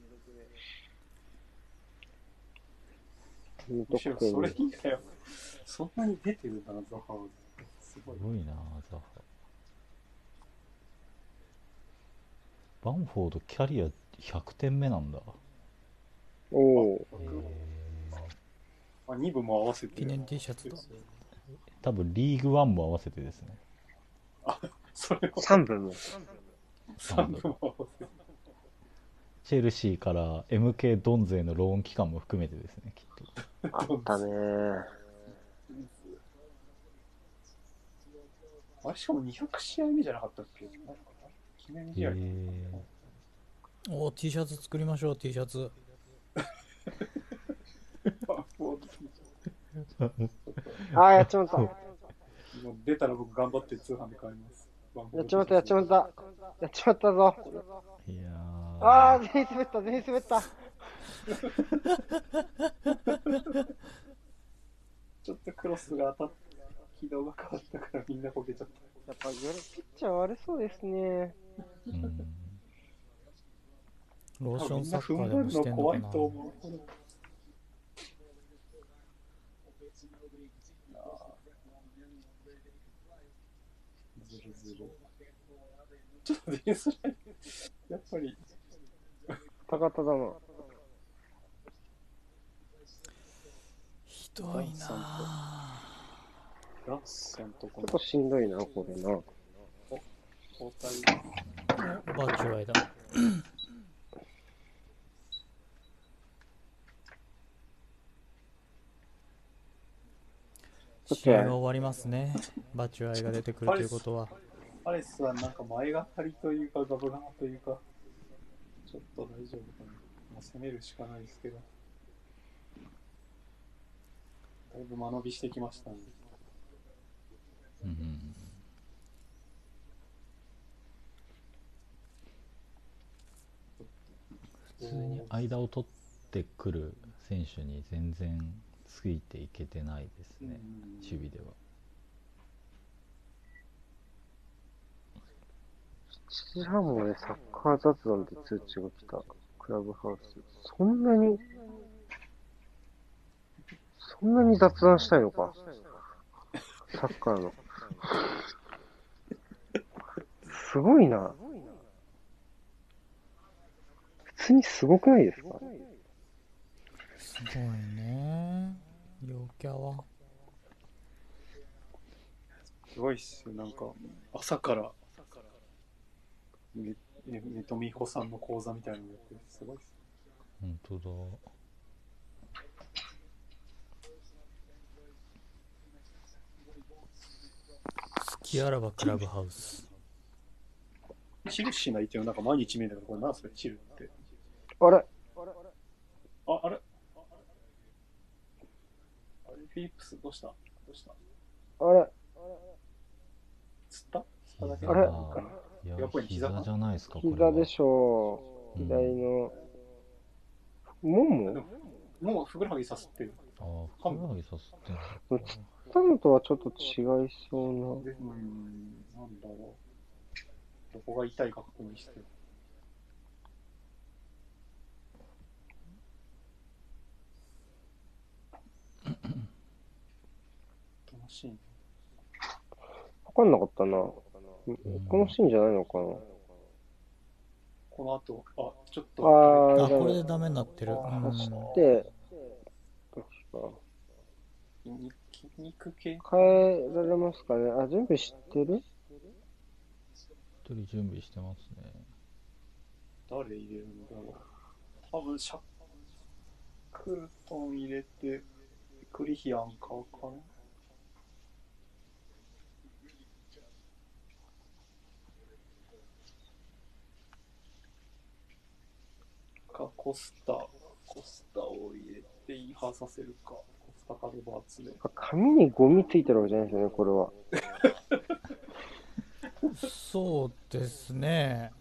無むしろ得点それいいんだよ。そんなに出てるんだな、ザハは。すごいす。ごいなザハバンフォードキャリア100点目なんだ。おおえー。あ、2部も合わせて。記念 T シャツだ多分リーグワンも合わせてですね。それを3分も。3部も合わせて。チェルシーから MK ドンゼのローン期間も含めてですねきっと。あったね。あれ、しかも200試合目じゃなかったっけ？なんか記念試合。えお T シャツ作りましょう T シャツ あやっちまった。やもう出たら僕頑張って通販で買います。っちまった、やっちまった。やっちまったぞ。ー、いやーあー、全員滑った、全員滑った。ちょっとクロスが当たって、軌道が変わったからみんなこけちゃった。やっぱピッチャー悪そうですね。うんローションサッカーでもしてんのかな。ずるずる。ちょっとディスライ、やっぱり、高田だな。ひどいなラッソンとちょっとしんどいな、これな。交代。バチュアイだ。試合が終わりますね。バチュアイが出てくるということは。パレスはなんか前がかりというかガブラマというかちょっと大丈夫かな、まあ、攻めるしかないですけど。だいぶ間延びしてきましたね。うん。普通に間を取ってくる選手に全然ついていけてないですね、うん守備では。ちらもね、サッカー雑談で通知が来た。クラブハウス。そんなに、そんなに雑談したいのか？サッカーの。すごいな。普通にすごくないですか？すごいね。陽キャは。すごいっすよ。なんか、朝から、ね、ね、ねとみほさんの講座みたいなのやってる。すごいっす。本当だ。好きあらばクラブハウス。チルしないってなんか毎日見えるんだけど、これ何すか？チルって。あれ？あ、あれ？あれ？フィリップスどうした？どうした？あれ？つった？つっただけあれ？いややっぱり膝膝じゃないですか、これは膝でしょう。うん左の。もも？でももうふくらはぎさすってる。ああ、ふくらはぎさすってんだ。つったのとはちょっと違いそうな。で、うん、なんだろう。どこが痛いか確認して。楽しいね。わかんなかったな。このシーンじゃないのかな。この後、あ、ちょっと、あー、あ、これでダメになってる。うん走って、どっちか。筋筋肉系？変えられますかね？あ、準備してる？一人準備してますね。誰入れるんだろう。多分シャックルトン入れて、クリヒアンかかな？か、コスタ、コスタを入れてインハーさせるか。コスタカルバーツで。髪にゴミついてるわけじゃないですよね、これは。そうですね。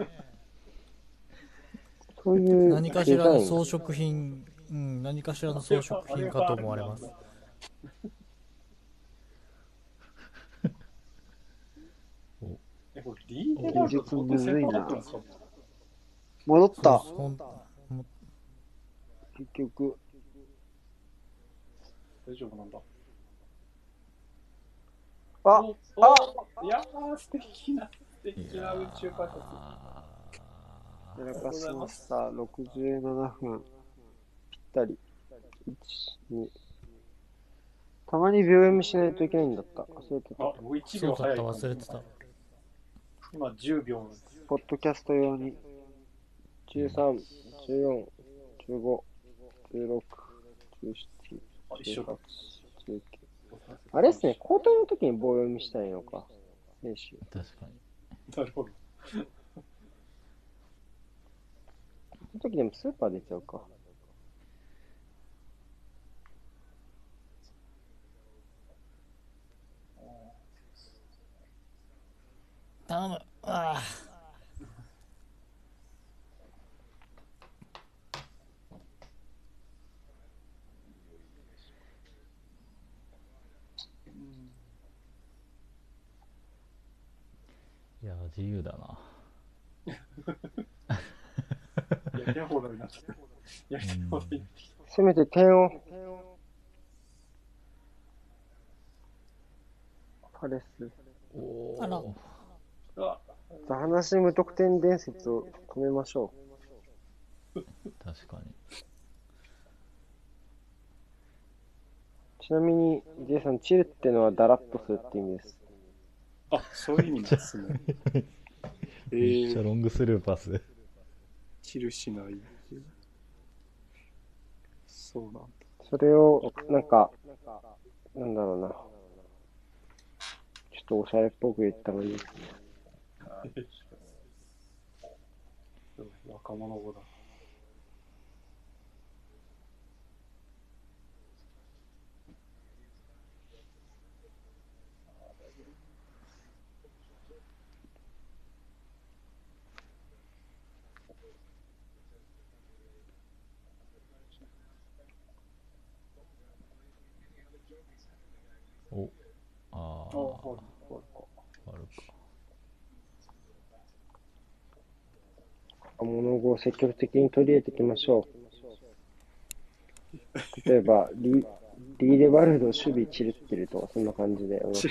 そういう何かしらの装飾品、うん、何かしらの装飾品かと思われます。え、これリーデ技術むずいなっ戻った結局。大丈夫なんだ。あおおいやー、素敵な、素敵な宇宙開発。あやらかしました。67分。ぴったり。1、2。たまに秒読みしないといけないんだった。忘れてた。あ、僕1そうだった、秒早い。忘れてた。今10秒。ポッドキャスト用に。13、14、15、16、17、あ、一緒だ18。、19。あれですね、交代の時に棒読みしたいのか。選手。ー確かに。なるほど。その時でもスーパー出ちゃうか。頼む。あいやー、自由だな。やりたい放題になっちゃった。やりたい放題になってきせめて点を。パレス。おあらザハナシ無得点伝説を止めましょ確かに。う。ちなみに、J さん、チルってのはダラッとするって意味です。あ、そういう意味なんですね。えめっちゃー、ロングスルーパス。チルしない。そうなんだ。それを、なんか、なんだろうな。っとおしゃれっぽく言った方が。若者語だ。おあああはいはいあるか若者語を積極的に取り入れていきましょう。例えば、リリーレバルド守備チルってるとか、そんな感じで思った。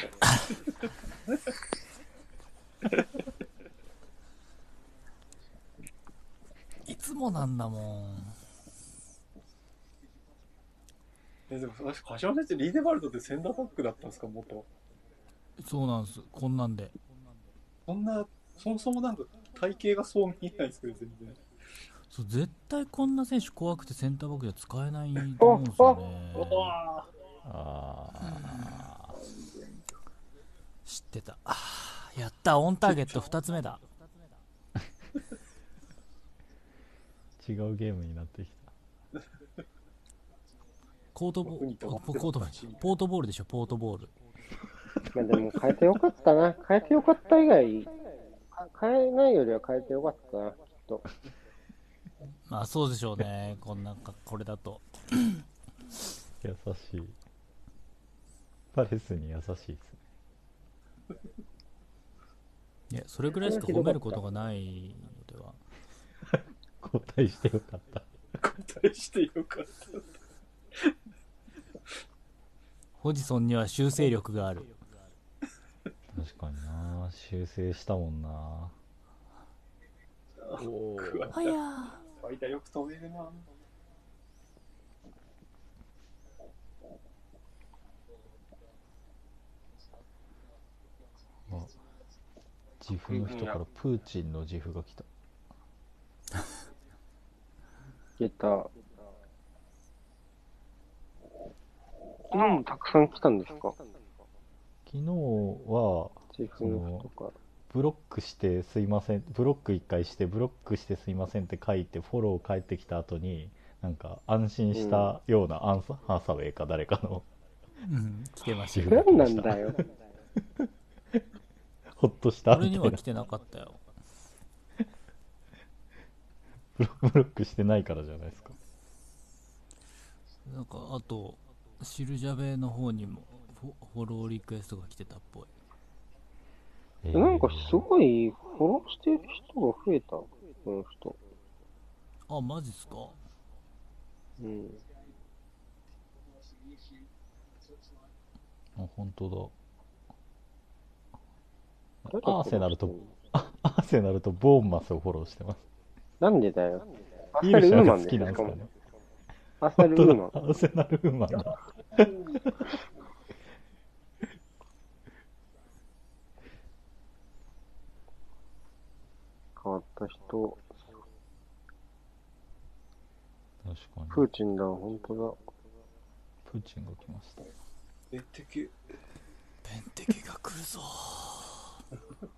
いつもなんだもんえでも私、柏先生、リーデバルドってセンターバックだったんですか、元。そうなんです。こんなんで。そんな、そもそもなんか体型がそう見えないですけど、全然。そう絶対こんな選手怖くてセンターバックでは使えないと思うんですよね。ああ知ってた。やった。オンターゲット2つ目だ。違うゲームになってきた。コートボールポートボールでしょ。ポートボールまあでも変えてよかったな。変えてよかった以外、か変えないよりは変えてよかったな、きっと。まあそうでしょうね。こんなんかこれだと。優しい。パレスに優しいですね。いやそれぐらいしか褒めることがないのでは。交代してよかった。交代してよかった。ホジソンには修正力がある確かにな修正したもんなおーはやファイターよく飛べるな。あ自負の人からプーチンの自負が来た出た。昨日もたくさん来たんですか？昨日はチーフの人とか。ブロックしてすいませんブロック1回してブロックしてすいませんって書いてフォロー返ってきた後になんか安心したようなアンサ、ハーサウェイか誰かのうん来てました自よ何なんだよ。ほっとした俺にはい来てなかったよ ブロブロックしてないからじゃないですかなんかあとシルジャベの方にもフォフォローリクエストが来てたっぽいえーなんかすごいフォローしてる人が増えた。この人。あマジっすか？うん。あ本当誰だアーセナルとアーセナルとボーンマスをフォローしてますなんでだよ。アーイセナルウーマンですよ、しかもきなんですかね。アーセナルウーマンアーセナルウーマンだ変わった人。確かにプーチンだ、本当だ。プーチンが来ましたえ、敵、ペンテキが来るぞ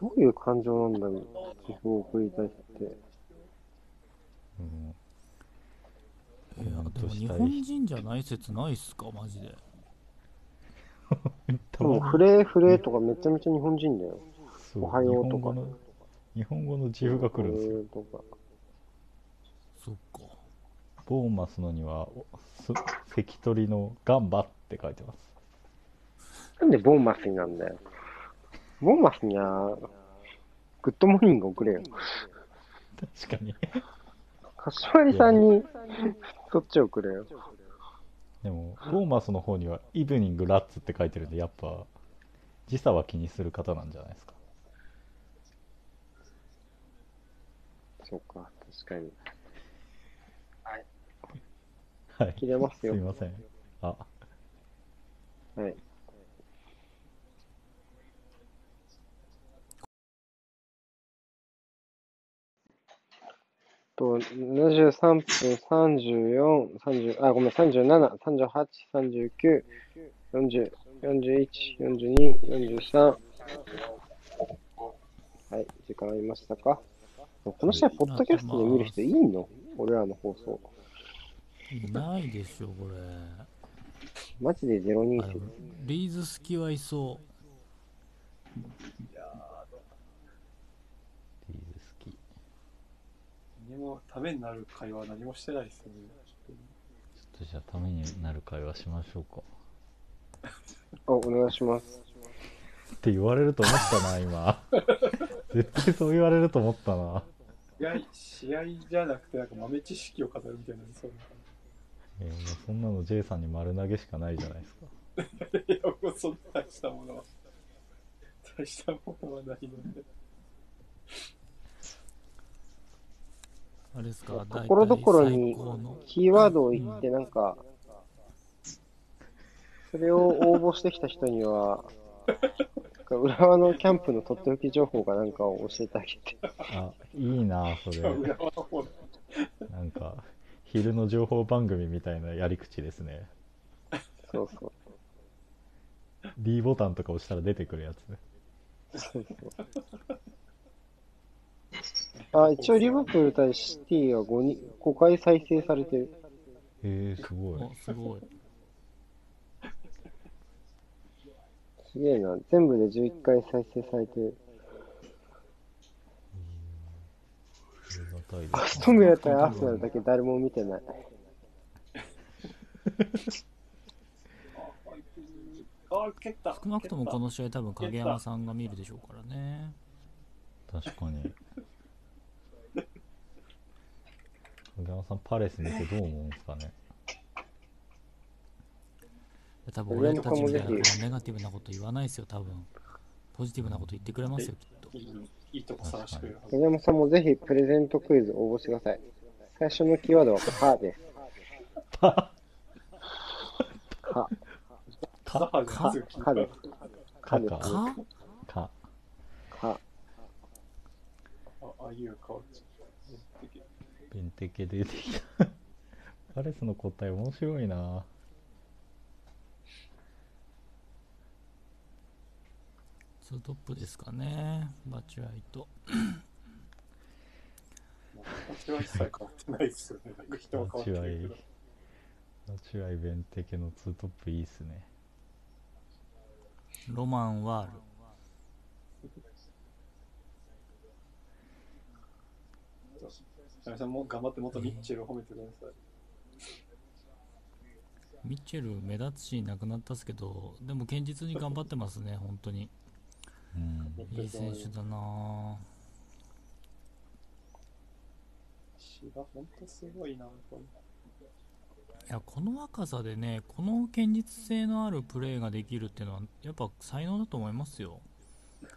どういう感情なんだろう。寄付を送りたいって。うんいやでも日本人じゃない説ないっすかマジで たでも、フレーフレーとかめちゃめちゃ日本人だよ。そうおはようとか日本語の自負が来るんですよとか。そっかボーンマスのには関取のガンバって書いてますなんでボーンマスになんだよ。ボーンマスには、グッドモーニング送れよ。確かに柏木さんに、そっち送れよ。でもボーンマスの方にはイブニングラッツって書いてるんでやっぱ時差は気にする方なんじゃないですかそうか、確かに。はい切れますよすい。ませんあはい。と、73分34、30、あ、ごめん、37、38、39、40、41、42、43。はい、時間ありましたか？この試合、ポッドキャストで見る人いんの？俺らの放送。いないでしょこれ。マジで02あでもリーズ好きはいそリーズ好き。何もためになる会話何もしてないですよね。ちょっとじゃあためになる会話しましょうか。あ、お願いします。って言われると思ったな今。絶対そう言われると思ったな試合試合じゃなくて、なんか豆知識を語るみたいな、そうえーもうそんなの J さんに丸投げしかないじゃないですか。いや、もうそんな大したものは、大したものはないので。うあれですかところどころにキーワードを言って、なんか、それを応募してきた人には、か浦和のキャンプのとっておき情報かなんかを教えてあげて。あいいなそれなんか昼の情報番組みたいなやり口ですねそうそう。D ボタンとか押したら出てくるやつそうそうあ、一応リバプール対シティは5に5回再生されてる。へえすごいおすごいすげえな。全部で11回再生されてる。ありがたいでアストンビラ対アーセナルだけ誰も見てない。あ、蹴った。少なくともこの。の試合多分影山さんが見るでしょうからね確かに影山さんパレス見てどう思うんですかね多分俺たちみたいなネガティブなこと言わないですよ多分。ポジティブなこと言ってくれますよきっと。いいとこ探してくれるはず。影山さんもぜひプレゼントクイズ応募してください。最初のキーワードはカです。パカ、ザハがすぐ聞いたカです。カです。かかカカ。ああいう顔。ちベンテケ出てきた。パレスの答え面白いなツートップですかねバチュアイと私は一切変わってないですよね。なんか人は変わってるけど。ナチュアイベンテケのツートップいいっすねロマンはある皆さんも頑張ってもっとミッチェルを褒めてください。ミッチェル目立つしなくなったっすけどでも堅実に頑張ってますね本当にうん。いい選手だな詩が本当すごいな、これ。いやこの若さでねこの堅実性のあるプレーができるっていうのはやっぱ才能だと思いますよ。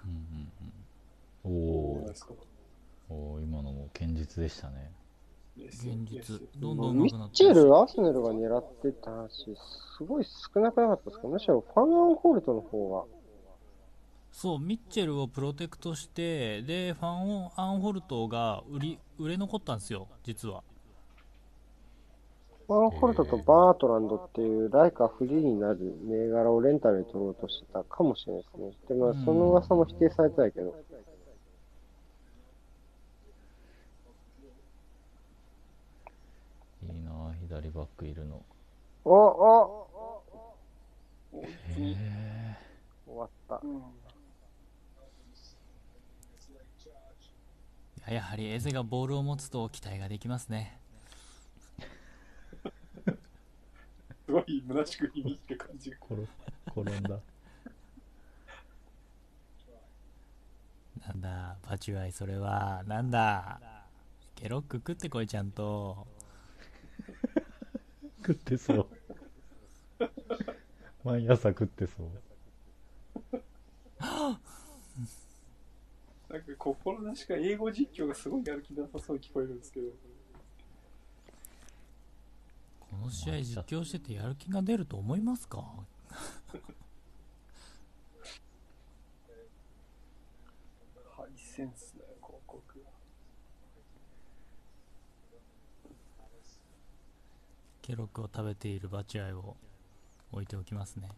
うんうんうん。おおー今のも堅実でしたね。現実。どんどんミッ上手くなってるしチェル、アーセナルが狙ってた話、すごい少なくなかったですか？むしろファンアンホールトの方が。そうミッチェルをプロテクトしてでファンをアンホルトが売り売れ残ったんですよ実はファンアンホールトとバートランドっていうライカフリーになる銘柄をレンタルで取ろうとしてたかもしれないですね。で、まあ、その噂も否定されてたけど。いいなあ左バックいるのおおへ終わった。うんややはりエゼがボールを持つと期待ができますね。すごい虚しく響いてる感じが。転転んだ。なんだバチュアイそれは。なんだケロック食ってこいちゃんと。食ってそう。毎朝食ってそうなんか心なしか英語実況がすごいやる気なさそうに聞こえるんですけど。この試合実況しててやる気が出ると思いますか？ハイセンスだよ、広告。ケロックを食べているバチュアイを置いておきますね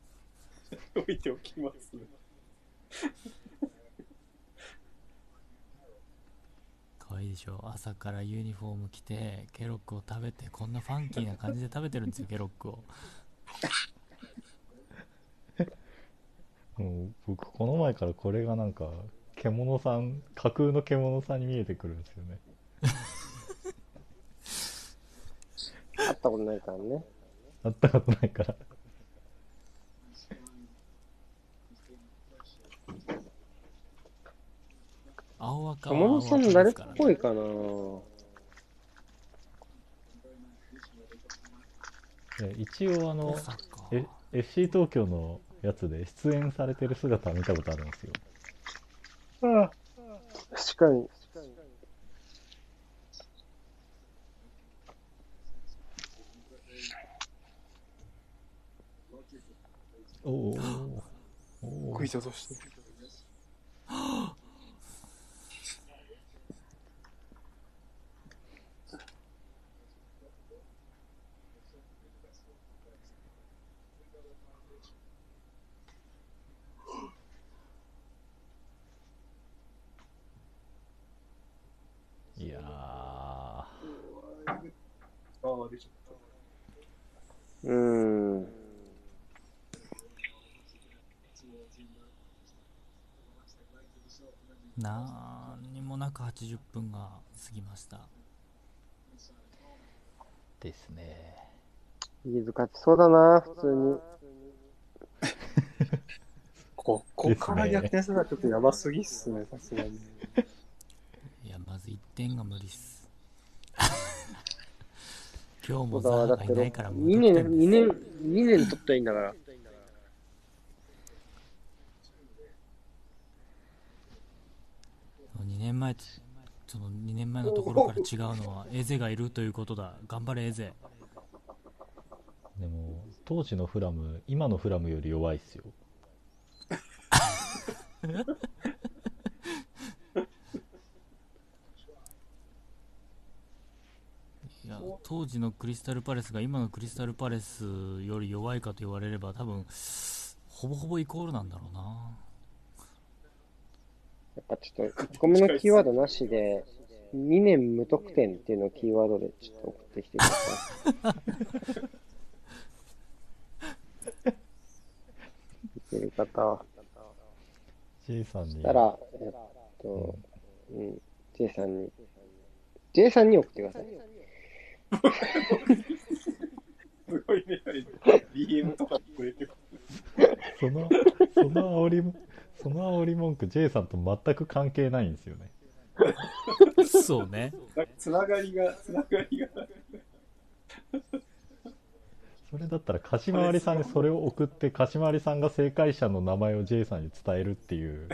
置いておきます。かわいいでしょ。朝からユニフォーム着てケロックを食べてこんなファンキーな感じで食べてるんですよケロックを。もう僕この前からこれがなんか獣さん架空の獣さんに見えてくるんですよね。会ったことないからね。会ったことないから青赤は友野さん誰っぽいいかな。で一応あのまさか。え FC 東京のやつで出演されてる姿は見たことあるんですよ。あ確かに。おおおおクイズとして。いやーああ、出ちゃった。うーん。なんにもなく80分が過ぎましたですね飯塚勝ちそうだな、普通に。ここから逆転するのはちょっとやばすぎっすね、さすがに。いやまず1点が無理っす今日もザーがいないから無2年、得点です2年、2年取ったらいいんだから。2年前とその2年前のところから違うのはエゼがいるということだ頑張れエゼでも当時のフラム今のフラムより弱いっすよ いや当時のクリスタルパレスが今のクリスタルパレスより弱いかと言われれば多分ほぼほぼイコールなんだろうなやっぱちょっと、1個目のキーワードなしで、2年無得点っていうのをキーワードでちょっと送ってきてください。見てる方は。J さんにそしたら、えっと、うん、J さんに、J さんに送ってください。すごいね、DM とかくれてそのその煽りその煽り文句 J さんと全く関係ないんですよね。そうね。つながりが、つながりが。それだったら貸回りさんにそれを送って貸回りさんが正解者の名前を J さんに伝えるっていう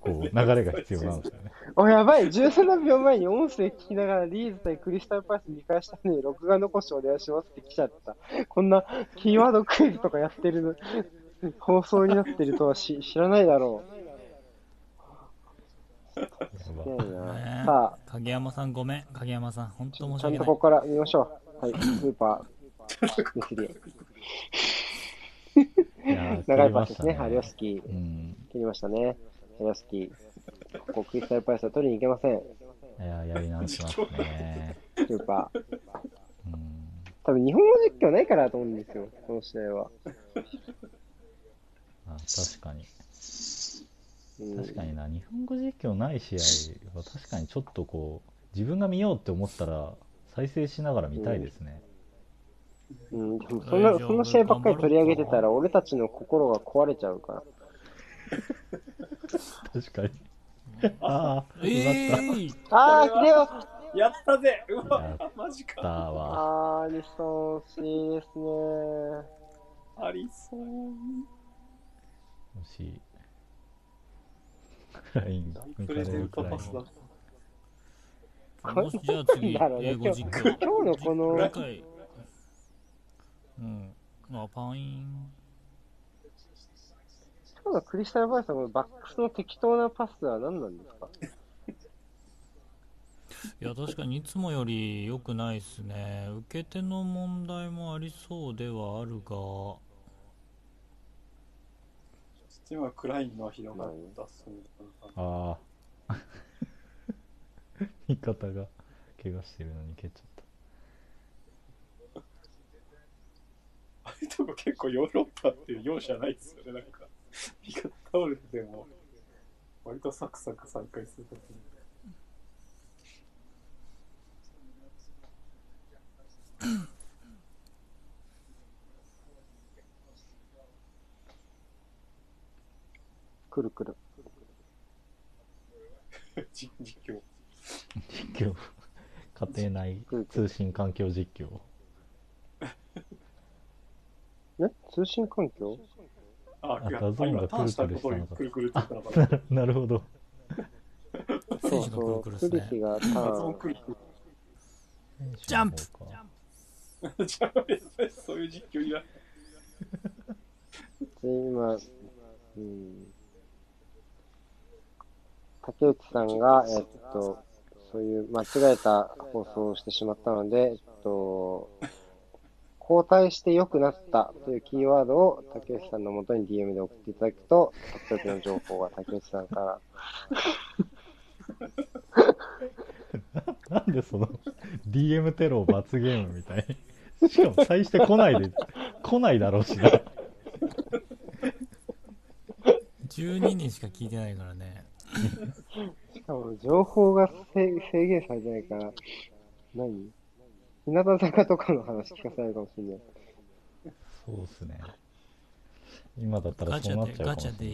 こう流れが必要なんですよねお、やばい !17 秒前に音声聞きながらリーズ対クリスタルパレス見返したのに録画残しお願いしますって来ちゃった。こんなキーワードクイズとかやってる放送になってるとはし知らないだろやう。ばねえなねさ影山さんごめん影山さん本当あ、申し訳ないちゃんとここから見ましょう。はい、スーパー、ミスリいやー長いパスですね。ハリオスキー。うん切りましたね。ハリオスキー。ここクリスタルパレスは取りに行けません。いやーやり直しますねスーパー。うん多分日本語実況ないからだと思うんですよ、この試合は。あ確かにうん確かにな日本語実況ない試合は確かにちょっとこう自分が見ようって思ったら再生しながら見たいですね、うん、でもそんな、そんな試合ばっかり取り上げてたら、俺たちの心が壊れちゃうから。確かに。ああえ奪った。ーいあー、これはひでよやったぜ。うやわ。マジだか。わあー、アリソン、惜しいですね。ありそう。惜しい。クライン抜かれプレゼンるくらいトパスだ。もしじゃあ次だろうね。英語実況。今日のこのうん。あパイン今日のクリスタルバイスのこのバックスの適当なパスは何なんですか？いや確かにいつもより良くないですね。受け手の問題もありそうではあるが。チームは暗いのはひどかったっすね。ああ味 方が怪我してるのに蹴っちゃった。ああいうとこ結構ヨーロッパっていう容赦ないですよね、なんか。味方倒れてても、割とサクサク再開するときに。くるくる。実実況。実況家庭内通信環境実況ね通信環境？あ、ダゾーンが今ターンしたことくるくるくるって言ったのかな。なるほど選手のくるくるですねクリヒがタダゾーーン。ンくるくジャンプる。じゃあ、そういう実況いらない。で、今、うん。竹内さんが、えっと、そういう間違えた放送をしてしまったので、えっと、交代して良くなったというキーワードを竹内さんの元に DM で送っていただくと、とっの情報が竹内さんから。なんでその DM テロを罰ゲームみたいに。しかも最して来ないで来ないだろうしな。12人しか聞いてないからね。しかも情報が制制限されてないから、何？日向坂とかの話聞かされるかもしれない。そうっすね。今だったらガチそうなっちゃうかもしれないャでい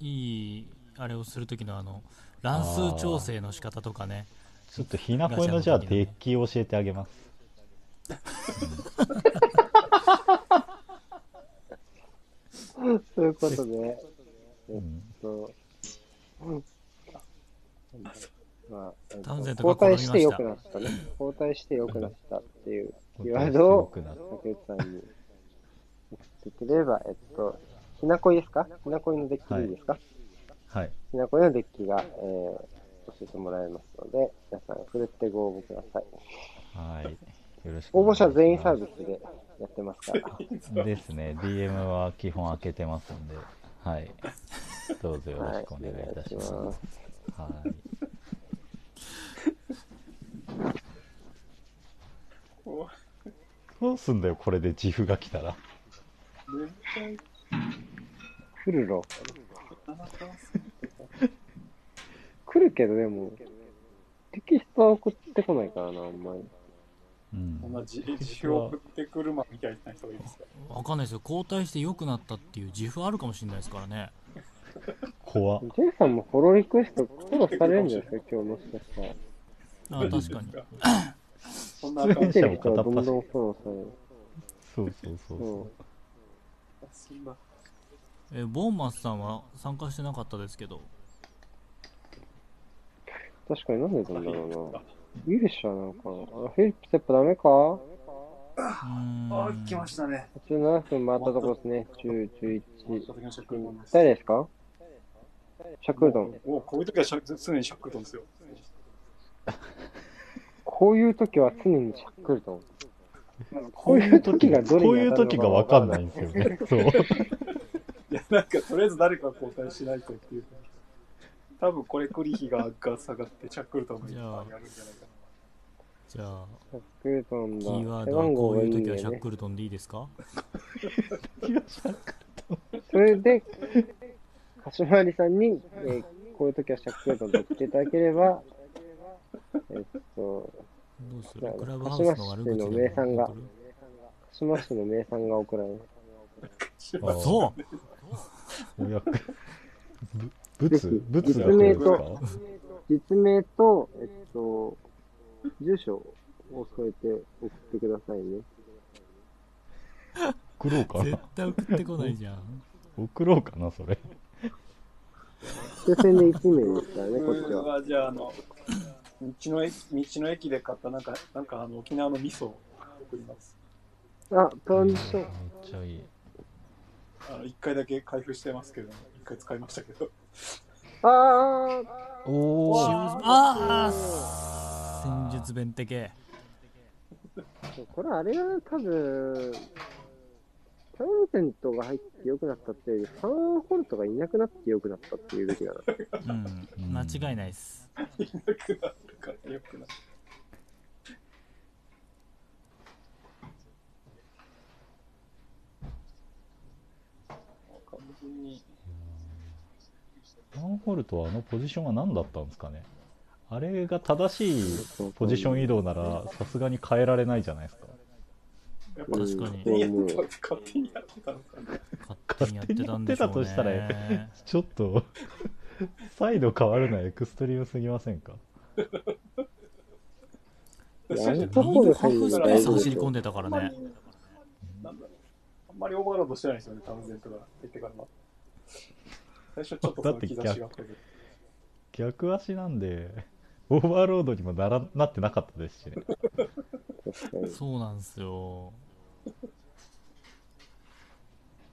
いいいあれをする時のあの乱数調整の仕方とかね。ちょっとひなこいのじゃあデッキを教えてあげます。そういうことで、えっうんと、う。んまあ、えっとタウンゼントが交代して良くなったね。交代して良くなったっていうキーワーよドをくなった竹内さんに送ってくれれば、えっと、ひなこいですか？ひなこいのデッキでいいですか、はい。ひなこいのデッキが、えー、教えてもらえますので、皆さん、ふるってご応募ください。はい。よろしく応募お願いします。者全員サービスでやってますから。ですね。DM は基本開けてますんで。はい。どうぞよろはい、しくおお願いいたします。ます。はいこどうすんだよこれで自負が来たら。来るろ。来るけど、でも、テキストは送ってこないからな、あんまり。うん。こんな自自負を送ってくるまみたいな人がいるんですかわかんないです。よ交代して良くなったっていう自負あるかもしれないですからね。怖っ。ジェイさんもフォローリクエストフォローされるんじゃないですか、今日もしかしたら。あ確かにそんなアカウント見てる人はどん。そうそうそうそううん。そんなえボーンマスさんは参加してなかったですけど確かになんでなんだろうな。いいでしょ、なんか。あ、フィリップスやっぱダメかうーんあ、来ましたね。?87 分回ったところですね。10、11。佐々木のシャックルトンです。誰ですかシャックルトン。おこういう時はシャ常にシャックルトンですよ。こういう時は常にシャックルトン。なんかこういう時がどれこういう時がわのかんないいんですよねそういや、なんか、とりあえず誰か交代しないとっていう。多分これ、クリヒがが下がって、チャックルトンが今やるんじゃないかじゃあシャックルトンだ。キーワー背ドはこういうん時はだよね。シャックルトンでいいですか？それで、鹿島有さんに、えーこういう時はシャックルトンと言っていただければ、えっと、どうする？クラブハウスの悪口でも鹿島市の名産が鹿島市の名産が送られる。あそう。お役ぶぶつぶつが来実名るんですか？と実名と、えっと、住所を添えて送ってくださいね。送ろうか絶な対送ってこないじゃん。送ろうかなそれ。抽選で1名ですからね、こっちはじゃあ、あの、道の駅道の駅で買った、なんか、なんかあの沖縄の味噌を送ります。あ、トンめっション。ちゃいい。あの、一回だけ開封してますけど、一回使いましたけど。あー。おシューズああ戦術弁的。これあれが多分、タウンセントが入って良くなったっていうより、ファンホルトがいなくなって良くなったっていうべきだな。うん。間違いないです。いなくなるからよくない。完全にマンホルトはあのポジションは何だったんですかね。あれが正しいポジション移動ならさすがに変えられないじゃないですかやっぱ確かにうん勝手にやってた勝手にやってたのかな。勝手にやってたんでしょうね勝手にやってたとしたらちょっとサイド変わるのはエクストリームすぎませんか？いや最初ミあのとこードで入るハーフスペース走り込ん。でたからねなんだろう。あんまりオーバーロードしてないですよね、タウンゼントが入ってからは。最初ちょっとその兆しが。逆足なんでオーバーロードにもならなってなかったですしね確かに。そうなんですよ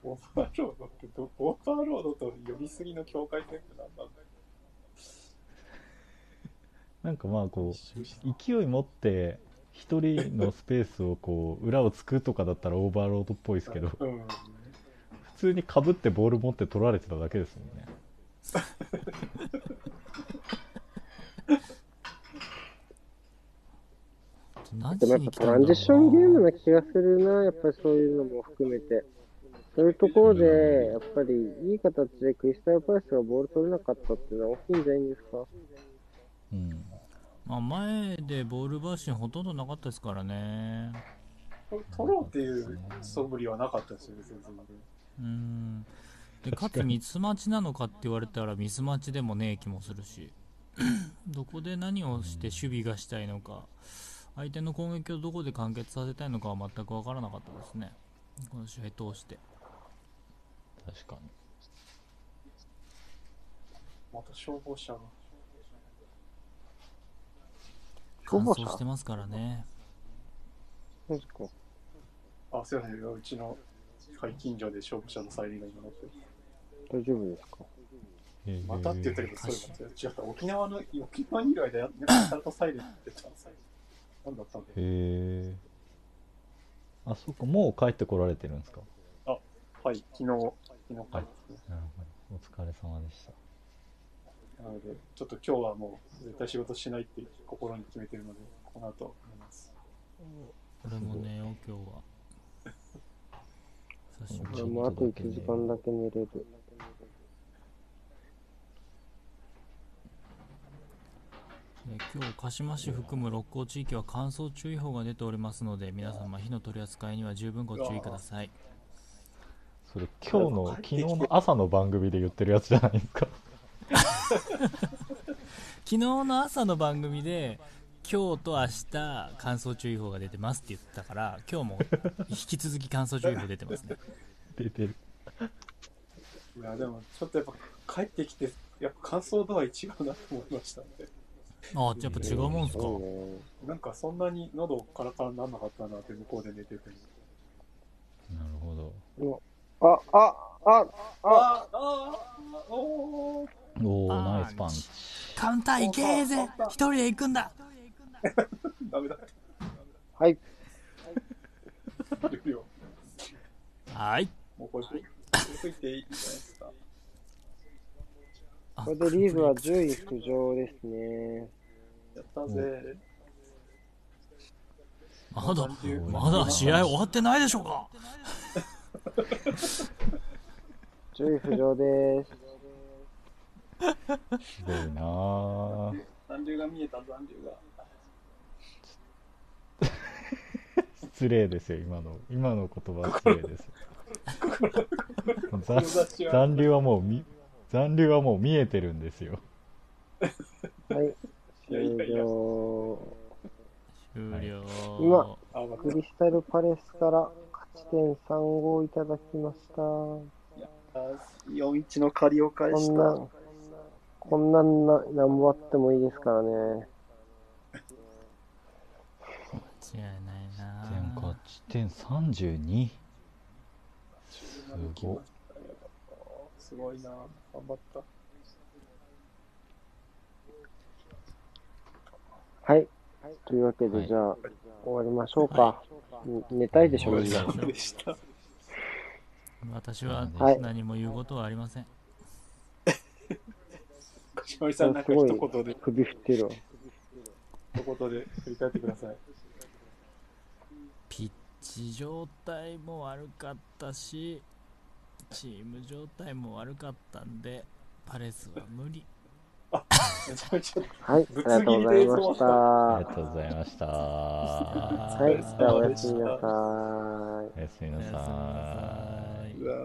オーバーロードってど、オーバーロードと呼びすぎの境界線って何なんだろなんかまあこうう勢い持って一人のスペースをこう裏をつくとかだったらオーバーロードっぽいですけどうん。普通にかぶってボール持って取られてただけですもんね何 でもやっぱトランジションゲームな気がするな、やっぱりそういうのも含めて。そういうところで、やっぱりいい形でクリスタルパレスがボール取れなかったっていうのは大きいんじゃないんですか？うんまあ、前でボールバーシンほとんどなかったですからね取ろうっていう素振りはなかったですよね、全然。うんでかつミスマッチなのかって言われたらミスマッチでもねえ気もするし どこで何をして守備がしたいのか相手の攻撃をどこで完結させたいのかは全く分からなかったですねこの試合通して確かにまた消防車が。乾消防車？燥してますからねマジか。あ、すいません。うちの、はい、近所で消防車のサイレンが今乗ってる。大丈夫ですか？またって言ったけど、そういうの違った。沖縄の、沖縄にいる間や、なんかちゃんとサイレンって言ってたんですよ。なんだったんだへえあそっかもう帰ってこられてるんですか？はい、昨日、昨日帰ってますね。なるほど。お疲れ様でした。なので、ちょっと今日はもう絶対仕事しないって心に決めてるので、この後寝ます。俺も寝よう今日は。久しぶり俺もあと1時間だけ寝れる。えー今日鹿島市含む六甲地域は乾燥注意報が出ておりますので皆様火の取り扱いには十分ご注意ください。それ今日の昨日の朝の番組で言ってるやつじゃないですか。昨日の朝の番組で今日と明日乾燥注意報が出てますって言ってたから今日も引き続き乾燥注意報出てますね。出てる。いや、でも、ちょっとやっぱ帰ってきて、やっぱ感想度合い違うなと思いましたね。あやっぱ違うもんすか。なんかそんなに喉カラカラになんなかったなって向こうで寝てて。なるほあ、あ、あ、あ、ああおおナイスパンチ。カウンター行けーぜ。一人で行くんだ。ダメだ。はい。はい。もうこれ、これ吹いていい。じゃないですか。あこれでリーグは10位浮上ですね。やったぜ。まだまだ試合終わってないでしょうか10位浮上です。すごいなぁ残留が見えた、残留が。失礼ですよ今の今の言葉は失礼ですよ残留はもうみ残留はもう見えてるんですよはい。いやいやい終や。了。終了今あ、まクリスタルパレスから勝ち点3号いただきました。こた。4-1の借りを返んな、こんなんな、なんぼあってもいいですからね。間違いない点な勝ち点32すごすごいな。頑張った。はい。というわけで、はいじゃあ、終わりましょうか。ん寝たいでしょ、みんな。でした。私ははい何も言うことはありません。しおりさん、なんかすごい一言で、首振ってるわ。一言で振り返ってください。ピッチ状態も悪かったし、チーム状態も悪かったんで、パレスは無理。めちゃめちゃ、はい、ありがとうございました。ありがとうございました。はい、じゃあおやすみなさい。おやすみなおやすみなさい。さい。うわ